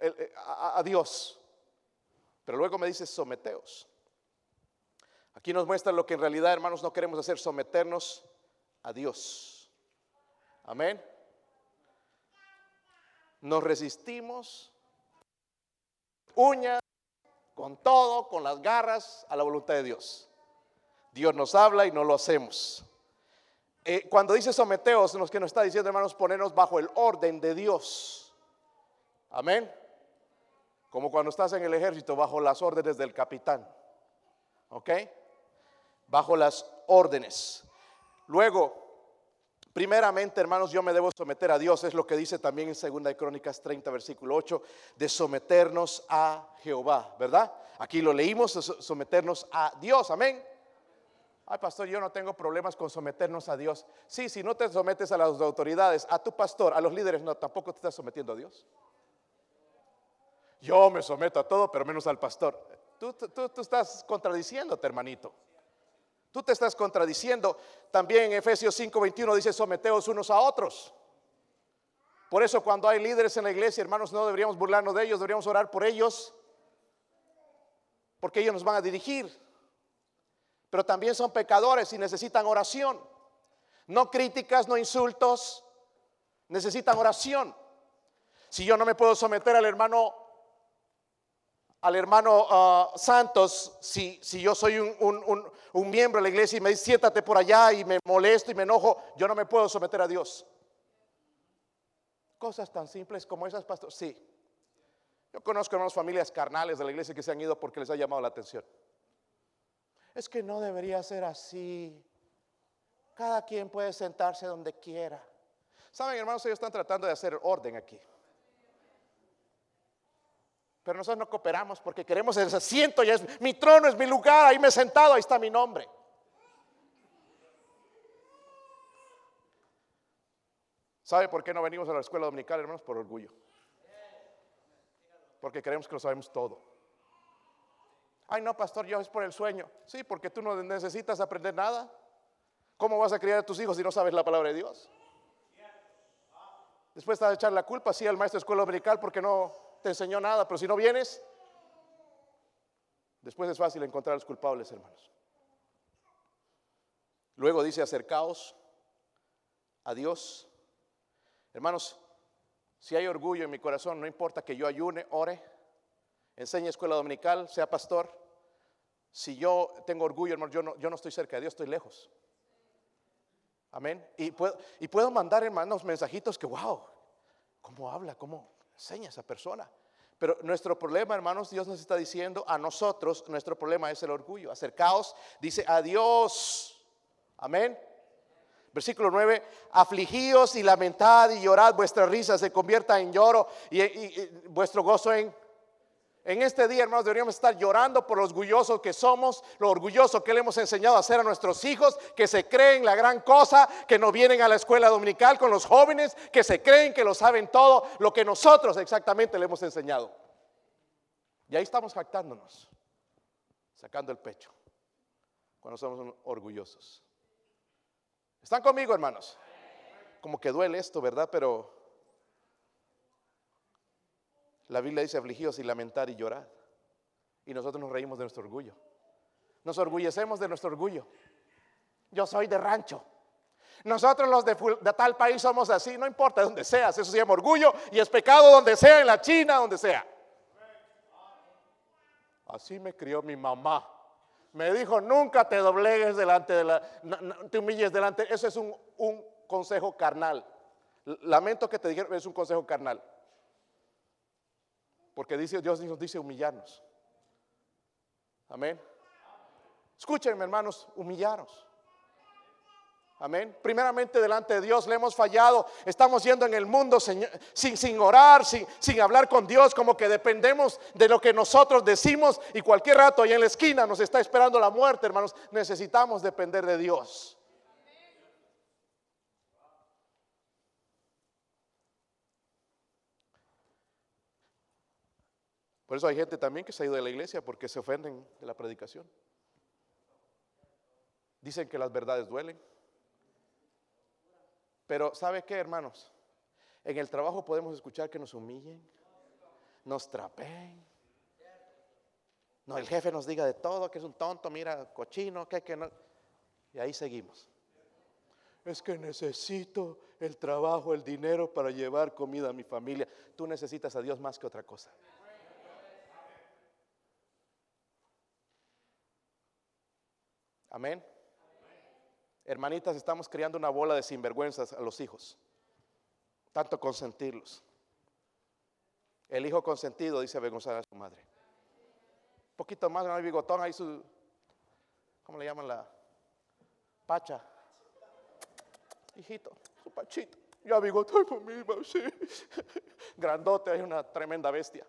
eh, a, a Dios. Pero luego me dice, someteos. Aquí nos muestra lo que en realidad, hermanos, no queremos hacer, someternos a Dios. Amén nos resistimos, uña, con todo, con las garras, a la voluntad de Dios. Dios nos habla y no lo hacemos. Eh, cuando dice someteos, lo que nos está diciendo, hermanos, ponernos bajo el orden de Dios. Amén. Como cuando estás en el ejército, bajo las órdenes del capitán. ¿Ok? Bajo las órdenes. Luego, Primeramente, hermanos, yo me debo someter a Dios, es lo que dice también en Segunda de Crónicas 30, versículo 8, de someternos a Jehová, ¿verdad? Aquí lo leímos, someternos a Dios, amén. Ay, pastor, yo no tengo problemas con someternos a Dios. Sí, si no te sometes a las autoridades, a tu pastor, a los líderes, no, tampoco te estás sometiendo a Dios. Yo me someto a todo, pero menos al pastor. Tú, tú, tú estás contradiciéndote, hermanito. Tú te estás contradiciendo. También en Efesios 5:21 dice, someteos unos a otros. Por eso cuando hay líderes en la iglesia, hermanos, no deberíamos burlarnos de ellos, deberíamos orar por ellos, porque ellos nos van a dirigir. Pero también son pecadores y necesitan oración. No críticas, no insultos, necesitan oración. Si yo no me puedo someter al hermano al hermano ah, Santos, si, si, yo soy un, un, miembro de la iglesia y me dice, siéntate por allá y me molesto y me enojo, yo no me puedo someter a Dios. Cosas tan simples como esas, pastor. Sí. Yo conozco hermanos familias carnales de la iglesia que se han ido porque les ha llamado la atención. Es que no debería ser así. Cada quien puede sentarse donde quiera. Saben, hermanos, ellos están tratando de hacer orden aquí. Pero nosotros no cooperamos porque queremos ese asiento, ya es mi trono, es mi lugar, ahí me he sentado, ahí está mi nombre. ¿Sabe por qué no venimos a la escuela dominical, hermanos? Por orgullo. Porque creemos que lo sabemos todo. Ay, no, pastor, yo es por el sueño. Sí, porque tú no necesitas aprender nada. ¿Cómo vas a criar a tus hijos si no sabes la palabra de Dios? Después está de echar la culpa, sí, al maestro de escuela dominical porque no te enseñó nada, pero si no vienes, después es fácil encontrar a los culpables, hermanos. Luego dice, acercaos a Dios. Hermanos, si hay orgullo en mi corazón, no importa que yo ayune, ore, enseñe escuela dominical, sea pastor. Si yo tengo orgullo, hermano, yo no, yo no estoy cerca de Dios, estoy lejos. Amén. Y puedo, y puedo mandar, hermanos, mensajitos que, wow, ¿cómo habla? ¿Cómo enseña esa persona? Pero nuestro problema, hermanos, Dios nos está diciendo a nosotros, nuestro problema es el orgullo. Acercaos, dice a Dios. Amén. Versículo 9, afligíos y lamentad y llorad, vuestra risa se convierta en lloro y, y vuestro gozo en en este día, hermanos, deberíamos estar llorando por los orgullosos que somos, lo orgulloso que le hemos enseñado a hacer a nuestros hijos, que se creen la gran cosa, que no vienen a la escuela dominical con los jóvenes, que se creen que lo saben todo, lo que nosotros exactamente le hemos enseñado. Y ahí estamos jactándonos, sacando el pecho, cuando somos orgullosos. ¿Están conmigo, hermanos? Como que duele esto, ¿verdad? Pero la Biblia dice afligidos y lamentar y llorar. Y nosotros nos reímos de nuestro orgullo. Nos orgullecemos de nuestro orgullo. Yo soy de rancho. Nosotros los de, tal país somos así, no importa donde seas, eso se llama orgullo y es pecado donde sea, en la China, donde sea. Así me crió mi mamá. Me dijo, nunca te doblegues delante de la, te humilles delante. Eso es un, un consejo carnal. Lamento que te dijeron, es un consejo carnal. Porque dice, Dios nos dice humillarnos. Amén. Escúchenme, hermanos, humillaros. Amén. Primeramente delante de Dios le hemos fallado. Estamos yendo en el mundo sin, sin orar, sin, sin, hablar con Dios, como que dependemos de lo que nosotros decimos y cualquier rato ahí en la esquina nos está esperando la muerte, hermanos. Necesitamos depender de Dios. Por eso hay gente también que se ha ido de la iglesia porque se ofenden de la predicación. Dicen que las verdades duelen. Pero ¿sabe qué, hermanos? En el trabajo podemos escuchar que nos humillen, nos trapeen. No, el jefe nos diga de todo, que es un tonto, mira, cochino, que, que no. Y ahí seguimos. Es que necesito el trabajo, el dinero para llevar comida a mi familia. Tú necesitas a Dios más que otra cosa. Amén. Hermanitas, estamos creando una bola de sinvergüenzas a los hijos. Tanto consentirlos. El hijo consentido, dice avergonzar a su madre. Un poquito más, no hay bigotón, ahí su, ¿cómo le llaman la? Pacha. Hijito, su pachito. Ya bigotón mí, sí. <laughs> Grandote, hay una tremenda bestia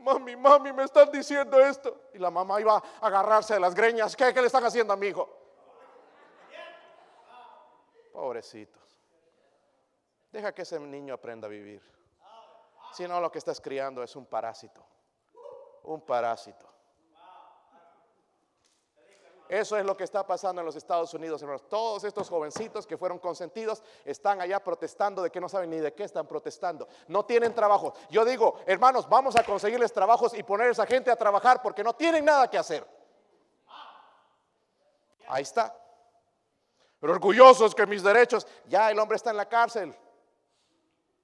mami, mami, me están diciendo esto. Y la mamá iba a agarrarse de las greñas. ¿Qué, le están haciendo a mi hijo? Pobrecitos. Deja que ese niño aprenda a vivir. Si no, lo que estás criando es un parásito. Un parásito. Eso es lo que está pasando en los Estados Unidos, hermanos. Todos estos jovencitos que fueron consentidos están allá protestando de que no saben ni de qué están protestando. No tienen trabajo. Yo digo, hermanos, vamos a conseguirles trabajos y poner a esa gente a trabajar porque no tienen nada que hacer. Ahí está. Pero orgullosos que mis derechos, ya el hombre está en la cárcel.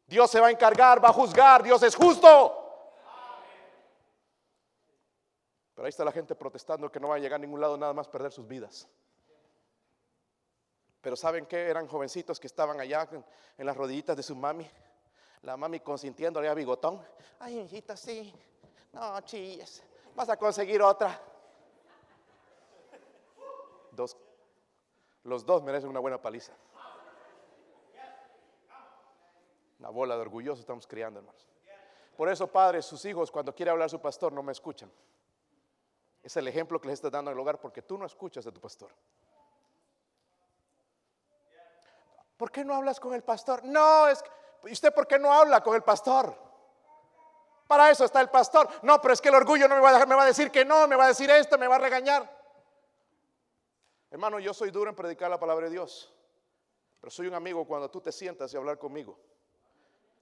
Dios se va a encargar, va a juzgar, Dios es justo. Ahí está la gente protestando que no va a llegar a ningún lado nada más perder sus vidas. Pero ¿saben qué? Eran jovencitos que estaban allá en, las rodillitas de su mami. La mami consintiéndole a bigotón. Ay, hijita, sí. No, chilles. Vas a conseguir otra. Dos. Los dos merecen una buena paliza. Una bola de orgullosos estamos criando, hermanos. Por eso, padres, sus hijos, cuando quiere hablar su pastor, no me escuchan. Es el ejemplo que les estás dando en el hogar porque tú no escuchas a tu pastor. ¿Por qué no hablas con el pastor? No, es ¿y usted por qué no habla con el pastor? Para eso está el pastor. No, pero es que el orgullo no me va a dejar, me va a decir que no, me va a decir esto, me va a regañar. Hermano, yo soy duro en predicar la palabra de Dios, pero soy un amigo cuando tú te sientas y hablar conmigo.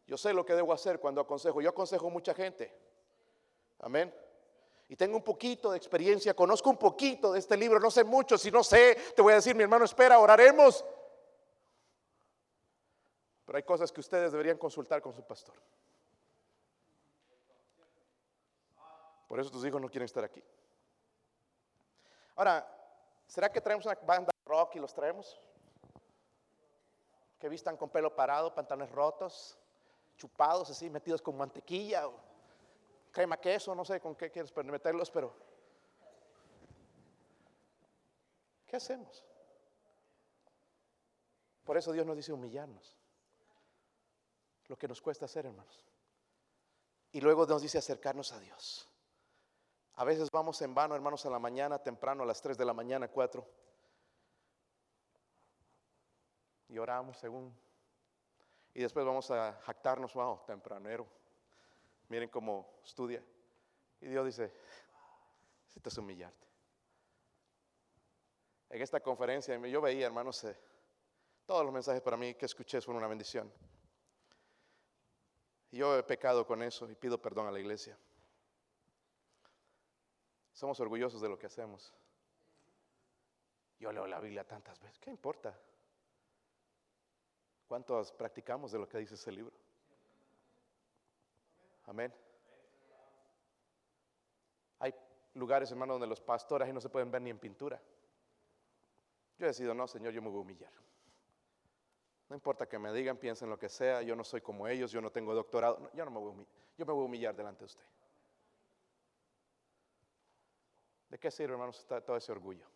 Yo sé lo que debo hacer cuando aconsejo. Yo aconsejo mucha gente. Amén. Y tengo un poquito de experiencia, conozco un poquito de este libro, no sé mucho, si no sé, te voy a decir, mi hermano, espera, oraremos. Pero hay cosas que ustedes deberían consultar con su pastor. Por eso tus hijos no quieren estar aquí. Ahora, ¿será que traemos una banda rock y los traemos? Que vistan con pelo parado, pantalones rotos, chupados así, metidos con mantequilla crema queso, no sé con qué quieres meterlos, pero ¿qué hacemos? Por eso Dios nos dice humillarnos. Lo que nos cuesta hacer, hermanos. Y luego nos dice acercarnos a Dios. A veces vamos en vano, hermanos, a la mañana, temprano, a las 3 de la mañana, 4. Y oramos según. Y después vamos a jactarnos, wow, tempranero. Miren cómo estudia. Y Dios dice, necesitas humillarte. En esta conferencia yo veía, hermanos, eh, todos los mensajes para mí que escuché fueron una bendición. Yo he pecado con eso y pido perdón a la iglesia. Somos orgullosos de lo que hacemos. Yo leo la Biblia tantas veces. ¿Qué importa? ¿Cuántos practicamos de lo que dice ese libro? Amén. Hay lugares, hermano, donde los pastores no se pueden ver ni en pintura. Yo he decidido, no, Señor, yo me voy a humillar. No importa que me digan, piensen lo que sea, yo no soy como ellos, yo no tengo doctorado. yo no me voy a humillar. Yo me voy a humillar delante de usted. ¿De qué sirve, hermanos, todo ese orgullo?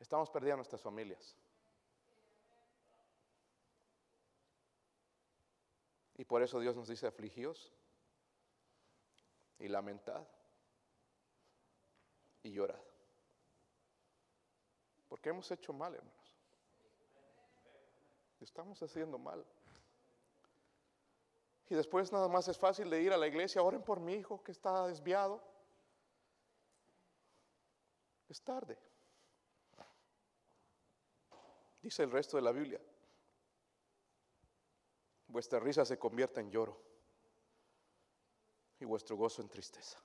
Estamos perdiendo nuestras familias. Y por eso Dios nos dice afligíos y lamentad y llorad. Porque hemos hecho mal, hermanos. Estamos haciendo mal. Y después nada más es fácil de ir a la iglesia, oren por mi hijo que está desviado. Es tarde. Dice el resto de la Biblia. Vuestra risa se convierte en lloro y vuestro gozo en tristeza.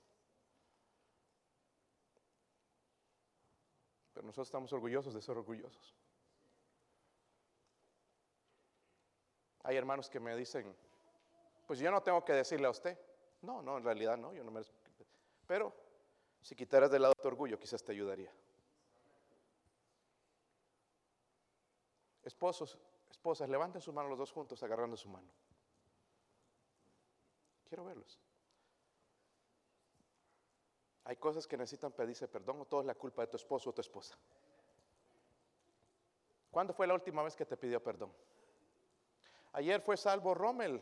Pero nosotros estamos orgullosos de ser orgullosos. Hay hermanos que me dicen, pues yo no tengo que decirle a usted. No, no, en realidad no, yo no me... Pero si quitaras de lado tu orgullo, quizás te ayudaría. Esposos, esposas, levanten su mano los dos juntos agarrando su mano. Quiero verlos. Hay cosas que necesitan pedirse perdón o todo es la culpa de tu esposo o tu esposa. ¿Cuándo fue la última vez que te pidió perdón? Ayer fue salvo Rommel.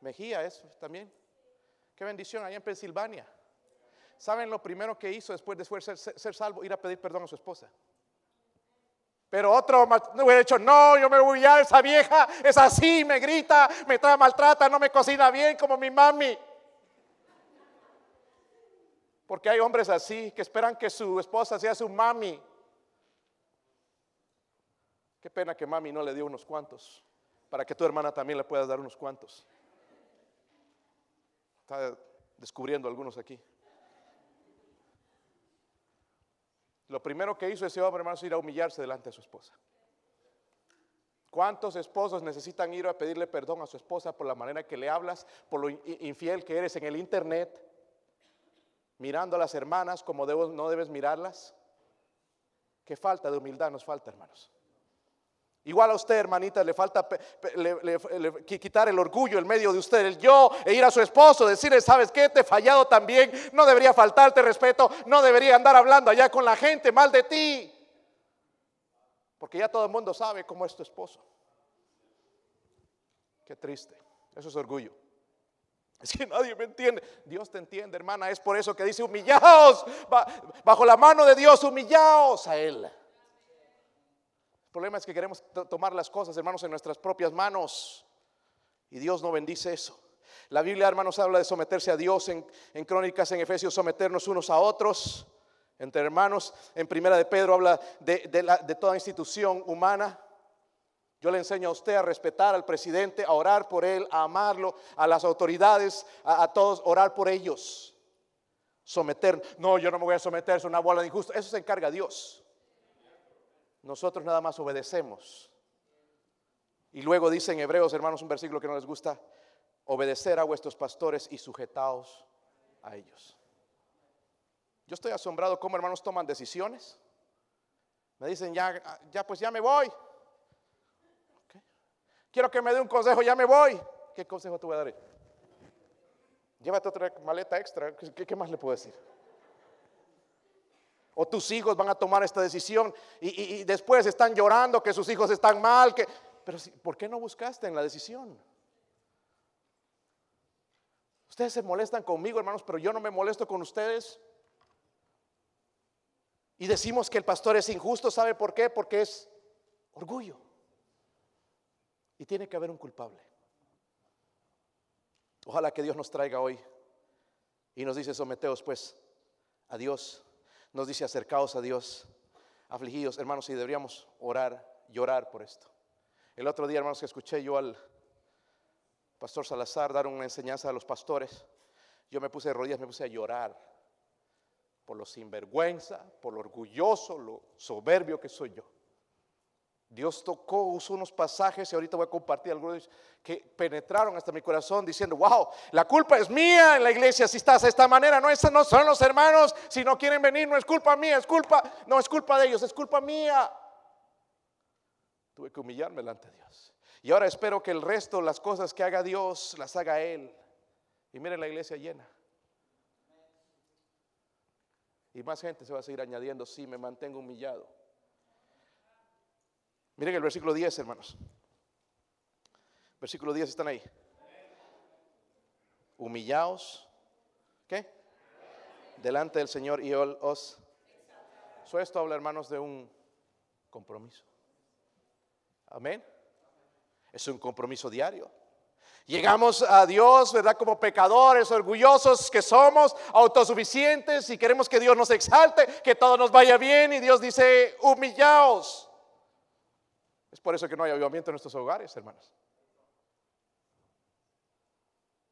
Mejía es también. Qué bendición allá en Pensilvania. ¿Saben lo primero que hizo después de ser, ser, salvo? Ir a pedir perdón a su esposa. Pero otro no hubiera dicho, no, yo me voy a esa vieja es así, me grita, me trae maltrata, no me cocina bien como mi mami. Porque hay hombres así que esperan que su esposa sea su mami. Qué pena que mami no le dio unos cuantos, para que tu hermana también le puedas dar unos cuantos. Está descubriendo algunos aquí. Lo primero que hizo ese hombre, hermano, es ir a humillarse delante de su esposa. ¿Cuántos esposos necesitan ir a pedirle perdón a su esposa por la manera que le hablas, por lo infiel que eres en el internet, mirando a las hermanas como no debes mirarlas? Qué falta de humildad nos falta, hermanos. Igual a usted, hermanita, le falta quitar el orgullo en medio de usted, el yo, e ir a su esposo, decirle, ¿sabes qué? Te he fallado también, no debería faltarte respeto, no debería andar hablando allá con la gente mal de ti. Porque ya todo el mundo sabe cómo es tu esposo. Qué triste, eso es orgullo. <laughs> Es que nadie me entiende. Dios te entiende, hermana. Es por eso que dice, humillaos, bajo la mano de Dios, humillaos a Él problema es que queremos tomar las cosas, hermanos, en nuestras propias manos. Y Dios no bendice eso. La Biblia, hermanos, habla de someterse a Dios en, Crónicas, en Efesios, someternos unos a otros, entre hermanos. En Primera de Pedro habla de, de toda institución humana. Yo le enseño a usted a respetar al presidente, a orar por él, a amarlo, a las autoridades, a, todos, orar por ellos. Someter, no, yo no me voy a someter, es una bola de injusto. Eso se encarga Dios. Nosotros nada más obedecemos. Y luego dice en Hebreos, hermanos, un versículo que no les gusta, obedecer a vuestros pastores y sujetaos a ellos. Yo estoy asombrado cómo hermanos toman decisiones. Me dicen, ya, ya pues ya me voy. Quiero que me dé un consejo, ya me voy. ¿Qué consejo te voy a dar? Llévate otra maleta extra. ¿Qué, más le puedo decir? O tus hijos van a tomar esta decisión y, después están llorando que sus hijos están mal. Que, pero ¿por qué no buscaste en la decisión? Ustedes se molestan conmigo, hermanos, pero yo no me molesto con ustedes. Y decimos que el pastor es injusto, ¿sabe por qué? Porque es orgullo. Y tiene que haber un culpable. Ojalá que Dios nos traiga hoy y nos dice, someteos pues a Dios. Nos dice, acercaos a Dios, afligidos, hermanos, y deberíamos orar, llorar por esto. El otro día, hermanos, que escuché yo al pastor Salazar dar una enseñanza a los pastores, yo me puse de rodillas, me puse a llorar por lo sinvergüenza, por lo orgulloso, lo soberbio que soy yo. Dios tocó, usó unos pasajes y ahorita voy a compartir algunos que penetraron hasta mi corazón diciendo, wow, la culpa es mía en la iglesia si estás de esta manera, no, no son los hermanos, si no quieren venir, no es culpa mía, es culpa, no es culpa de ellos, es culpa mía. Tuve que humillarme delante de Dios. Y ahora espero que el resto, las cosas que haga Dios, las haga Él. Y miren la iglesia llena. Y más gente se va a seguir añadiendo si me mantengo humillado. Miren el versículo 10, hermanos. Versículo 10 están ahí. Humillaos. ¿Qué? Delante del Señor y os. So esto habla, hermanos, de un compromiso. Amén. Es un compromiso diario. Llegamos a Dios, ¿verdad? Como pecadores, orgullosos que somos, autosuficientes y queremos que Dios nos exalte, que todo nos vaya bien y Dios dice, humillaos. Es por eso que no hay avivamiento en nuestros hogares, hermanos.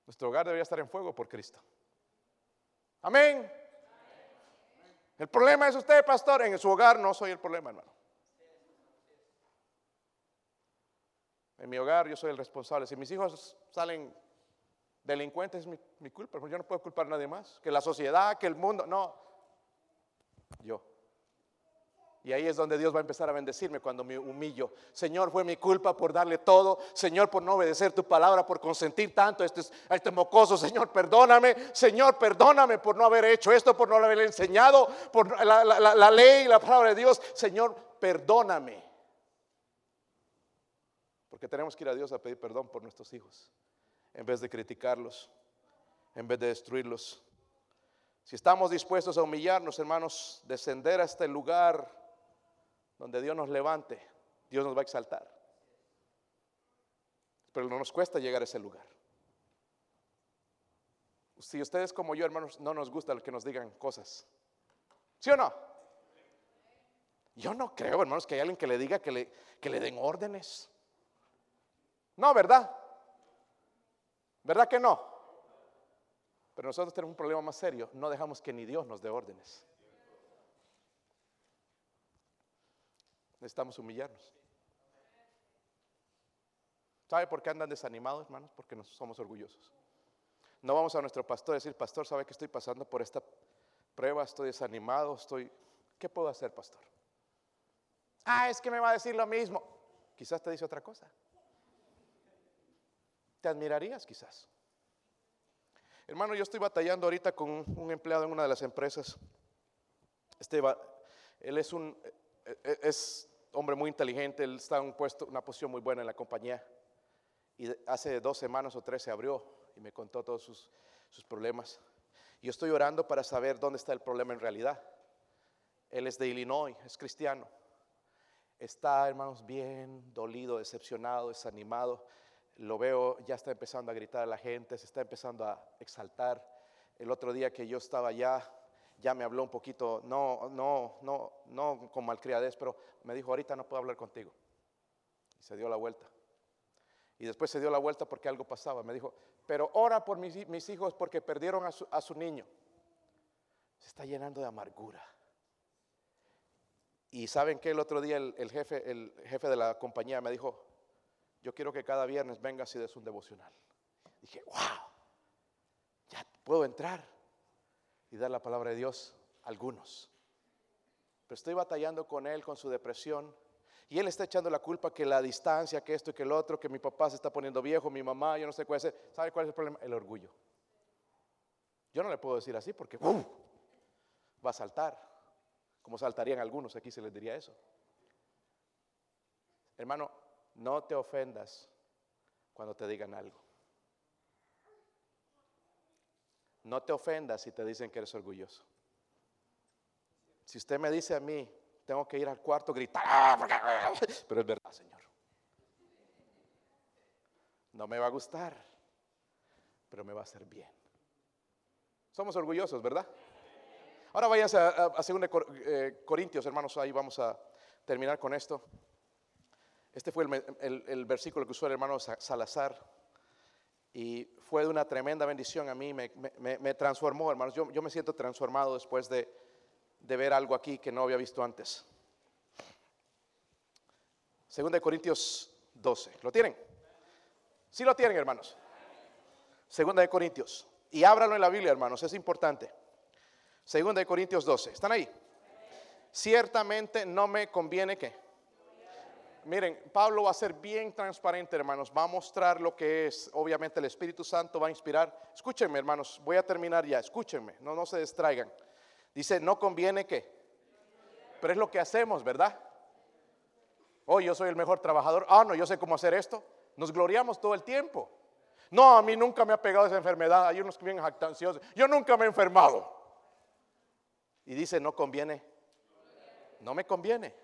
Nuestro hogar debería estar en fuego por Cristo. Amén. El problema es usted, pastor. En su hogar no soy el problema, hermano. En mi hogar yo soy el responsable. Si mis hijos salen delincuentes es mi, culpa, porque yo no puedo culpar a nadie más. Que la sociedad, que el mundo, no. Yo. Y ahí es donde Dios va a empezar a bendecirme cuando me humillo. Señor, fue mi culpa por darle todo. Señor, por no obedecer tu palabra, por consentir tanto a este, a este mocoso. Señor, perdóname. Señor, perdóname por no haber hecho esto, por no haber enseñado, por la, la ley y la palabra de Dios. Señor, perdóname. Porque tenemos que ir a Dios a pedir perdón por nuestros hijos, en vez de criticarlos, en vez de destruirlos. Si estamos dispuestos a humillarnos, hermanos, descender a este lugar donde Dios nos levante, Dios nos va a exaltar. Pero no nos cuesta llegar a ese lugar. Si ustedes como yo, hermanos, no nos gusta que nos digan cosas. ¿Sí o no? Yo no creo, hermanos, que hay alguien que le diga que le, que le den órdenes. No, ¿verdad? ¿Verdad que no? Pero nosotros tenemos un problema más serio. No dejamos que ni Dios nos dé órdenes. Necesitamos humillarnos. ¿Sabe por qué andan desanimados, hermanos? Porque no somos orgullosos. No vamos a nuestro pastor a decir, pastor, ¿sabe que estoy pasando por esta prueba? Estoy desanimado, estoy... ¿Qué puedo hacer, pastor? Ah, es que me va a decir lo mismo. Quizás te dice otra cosa te admirarías quizás. Hermano, yo estoy batallando ahorita con un empleado en una de las empresas. Este él es un e, e, es hombre muy inteligente, él está en un puesto, una posición muy buena en la compañía. Y hace dos semanas o tres se abrió y me contó todos sus, sus problemas. Y yo estoy orando para saber dónde está el problema en realidad. Él es de Illinois, es cristiano. Está, hermanos, bien dolido, decepcionado, desanimado lo veo, ya está empezando a gritar a la gente, se está empezando a exaltar. El otro día que yo estaba allá, ya me habló un poquito, no, no, no, no con malcriadez, pero me dijo, ahorita no puedo hablar contigo. se dio la vuelta. Y después se dio la vuelta porque algo pasaba. Me dijo, pero ora por mis, hijos porque perdieron a su, a su niño. Se está llenando de amargura. Y saben que el otro día el, jefe, el jefe de la compañía me dijo, yo quiero que cada viernes vengas y des un devocional. Dije, wow, ya puedo entrar y dar la palabra de Dios a algunos. Pero estoy batallando con él, con su depresión. Y él está echando la culpa que la distancia, que esto y que el otro, que mi papá se está poniendo viejo, mi mamá, yo no sé cuál es. ¿Sabe cuál es el problema? El orgullo. Yo no le puedo decir así porque va a saltar como saltarían algunos, aquí se les diría eso. Hermano, no te ofendas cuando te digan algo. No te ofendas si te dicen que eres orgulloso. Si usted me dice a mí, tengo que ir al cuarto a gritar, pero es verdad, Señor. No me va a gustar, pero me va a hacer bien. Somos orgullosos, ¿verdad? Ahora váyanse a, a, 2 eh, Corintios, hermanos, ahí vamos a terminar con esto. Este fue el, versículo que usó el hermano Salazar y fue de una tremenda bendición a mí, me, transformó, hermanos. Yo, me siento transformado después de, de ver algo aquí que no había visto antes. 2 Corintios 12, ¿lo tienen? Sí lo tienen, hermanos. Segunda de Corintios. Y ábralo en la Biblia, hermanos, es importante. Segunda de Corintios 12. ¿Están ahí? Ciertamente no me conviene que. Miren, Pablo va a ser bien transparente, hermanos. Va a mostrar lo que es. Obviamente el Espíritu Santo va a inspirar. Escúchenme, hermanos. Voy a terminar ya. Escúchenme. No, no se distraigan. Dice, no conviene que. Pero es lo que hacemos, ¿verdad? Oh, yo soy el mejor trabajador. Ah, no, yo sé cómo hacer esto. Nos gloriamos todo el tiempo. No, a mí nunca me ha pegado esa enfermedad. Hay unos que vienen jactanciosos. Yo nunca me he enfermado. Y dice, no conviene. No me conviene.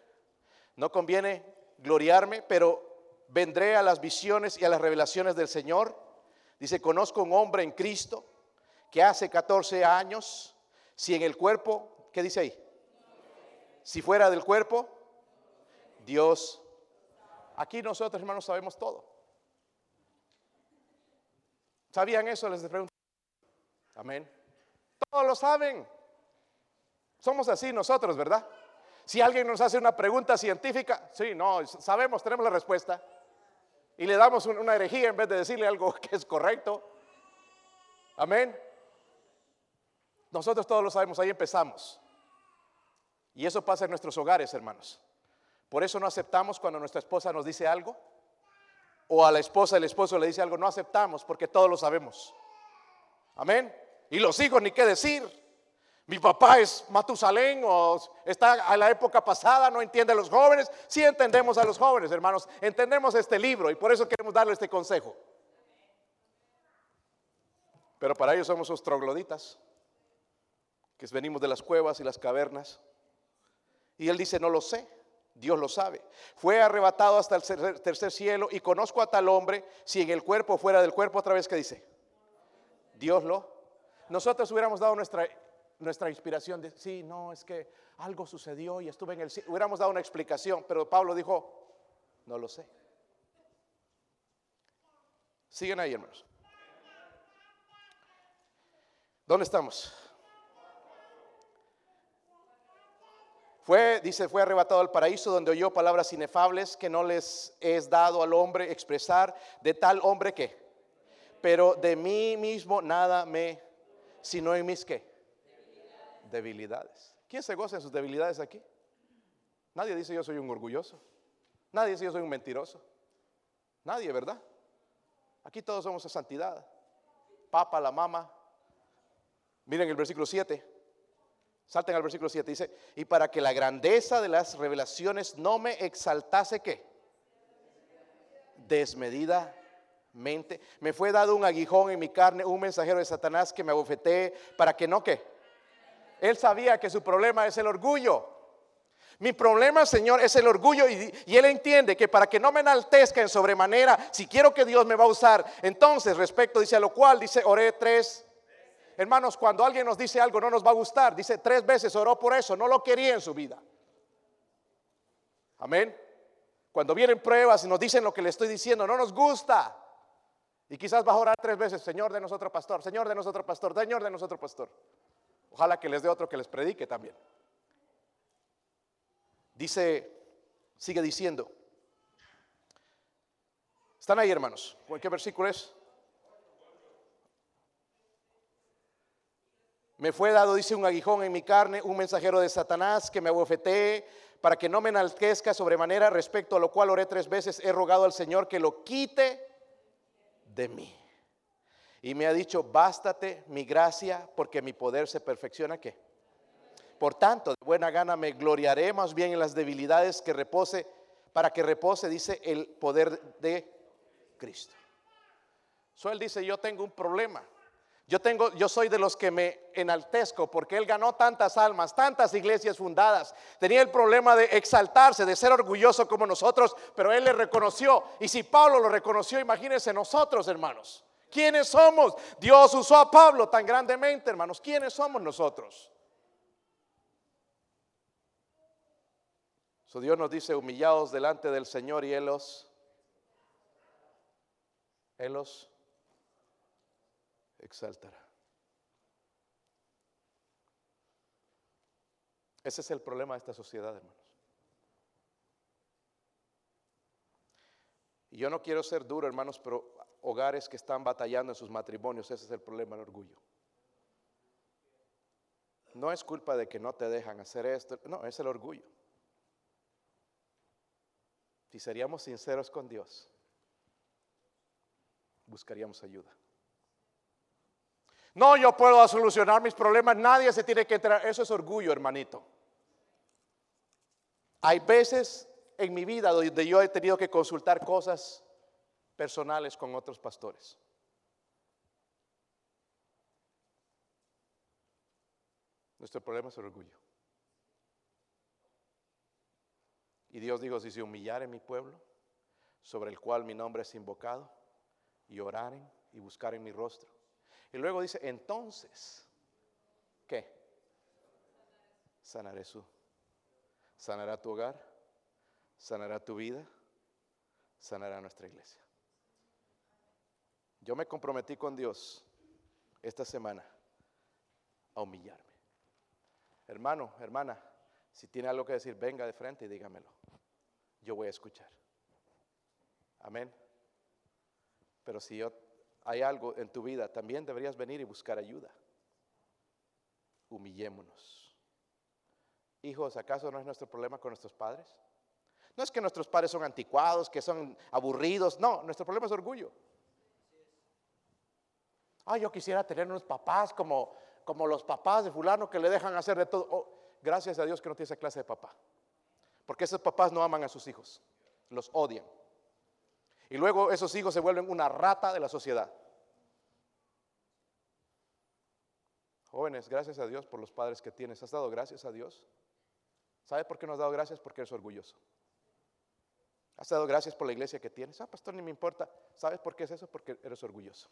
No conviene gloriarme, pero vendré a las visiones y a las revelaciones del Señor. Dice, conozco un hombre en Cristo que hace 14 años, si en el cuerpo, ¿qué dice ahí? Si fuera del cuerpo, Dios. Aquí nosotros, hermanos, sabemos todo. ¿Sabían eso? Les pregunto. Amén. Todos lo saben. Somos así nosotros, ¿verdad? Si alguien nos hace una pregunta científica, sí, no, sabemos, tenemos la respuesta. Y le damos una herejía en vez de decirle algo <laughs> que es correcto. Amén. Nosotros todos lo sabemos, ahí empezamos. Y eso pasa en nuestros hogares, hermanos. Por eso no aceptamos cuando nuestra esposa nos dice algo. O a la esposa el esposo le dice algo, no aceptamos porque todos lo sabemos. Amén. Y los hijos, ni qué decir. Mi papá es Matusalén o está a la época pasada, no entiende a los jóvenes. Sí entendemos a los jóvenes, hermanos. Entendemos este libro y por eso queremos darle este consejo. Pero para ellos somos los trogloditas, que venimos de las cuevas y las cavernas. Y él dice, no lo sé, Dios lo sabe. Fue arrebatado hasta el tercer cielo y conozco a tal hombre, si en el cuerpo fuera del cuerpo, otra vez que dice, Dios lo. Nosotros hubiéramos dado nuestra nuestra inspiración de, sí, no, es que algo sucedió y estuve en el. Hubiéramos dado una explicación, pero Pablo dijo, no lo sé. Siguen ahí, hermanos. ¿Dónde estamos? Fue, dice, fue arrebatado al paraíso donde oyó palabras inefables que no les es dado al hombre expresar, de tal hombre que, pero de mí mismo nada me, sino en mis que debilidades. ¿Quién se goza en sus debilidades aquí? Nadie dice yo soy un orgulloso. Nadie dice yo soy un mentiroso. Nadie, ¿verdad? Aquí todos somos a santidad. Papa, la mama. Miren el versículo 7. Salten al versículo 7. Dice, y para que la grandeza de las revelaciones no me exaltase que desmedidamente. Me fue dado un aguijón en mi carne, un mensajero de Satanás que me abofetee para que no que él sabía que su problema es el orgullo. Mi problema, Señor, es el orgullo y, Él entiende que para que no me enaltezca en sobremanera, si quiero que Dios me va a usar, entonces respecto, dice a lo cual, dice, oré tres. Hermanos, cuando alguien nos dice algo no nos va a gustar, dice tres veces oró por eso, no lo quería en su vida. Amén. Cuando vienen pruebas y nos dicen lo que le estoy diciendo, no nos gusta. Y quizás va a orar tres veces, Señor de nosotros pastor, Señor de nosotros pastor, Señor de nosotros pastor. Ojalá que les dé otro que les predique también. Dice, sigue diciendo. ¿Están ahí, hermanos? ¿Qué versículo es? Me fue dado, dice, un aguijón en mi carne, un mensajero de Satanás que me abofetee para que no me enaltezca sobremanera, respecto a lo cual oré tres veces, he rogado al Señor que lo quite de mí. Y me ha dicho, bástate mi gracia porque mi poder se perfecciona. ¿Qué? Por tanto, de buena gana me gloriaré más bien en las debilidades que repose, para que repose, dice, el poder de Cristo. So él dice, yo tengo un problema. Yo tengo, yo soy de los que me enaltezco porque él ganó tantas almas, tantas iglesias fundadas. Tenía el problema de exaltarse, de ser orgulloso como nosotros, pero él le reconoció. Y si Pablo lo reconoció, imagínense nosotros, hermanos. ¿Quiénes somos? Dios usó a Pablo tan grandemente, hermanos. ¿Quiénes somos nosotros? So Dios nos dice, humillados delante del Señor y Él los, Él los exaltará. Ese es el problema de esta sociedad, hermanos. Y yo no quiero ser duro, hermanos, pero hogares que están batallando en sus matrimonios, ese es el problema del orgullo. No es culpa de que no te dejan hacer esto, no, es el orgullo. Si seríamos sinceros con Dios, buscaríamos ayuda. No, yo puedo solucionar mis problemas, nadie se tiene que entrar. Eso es orgullo, hermanito. Hay veces en mi vida donde yo he tenido que consultar cosas personales con otros pastores. Nuestro problema es el orgullo. Y Dios dijo, si se humillare mi pueblo, sobre el cual mi nombre es invocado, y oraren y buscaren mi rostro, y luego dice, entonces, ¿qué? Sanaré su. Sanará tu hogar, sanará tu vida, sanará nuestra iglesia. Yo me comprometí con Dios esta semana a humillarme. Hermano, hermana, si tiene algo que decir, venga de frente y dígamelo. Yo voy a escuchar. Amén. Pero si hay algo en tu vida, también deberías venir y buscar ayuda. Humillémonos. Hijos, ¿acaso no es nuestro problema con nuestros padres? No es que nuestros padres son anticuados, que son aburridos. No, nuestro problema es orgullo. Ah, yo quisiera tener unos papás como, como los papás de fulano que le dejan hacer de todo. Oh, gracias a Dios que no tiene esa clase de papá. Porque esos papás no aman a sus hijos, los odian. Y luego esos hijos se vuelven una rata de la sociedad. Jóvenes, gracias a Dios por los padres que tienes. ¿Has dado gracias a Dios? ¿Sabes por qué no has dado gracias? Porque eres orgulloso. ¿Has dado gracias por la iglesia que tienes? Ah, pastor, ni me importa. ¿Sabes por qué es eso? Porque eres orgulloso.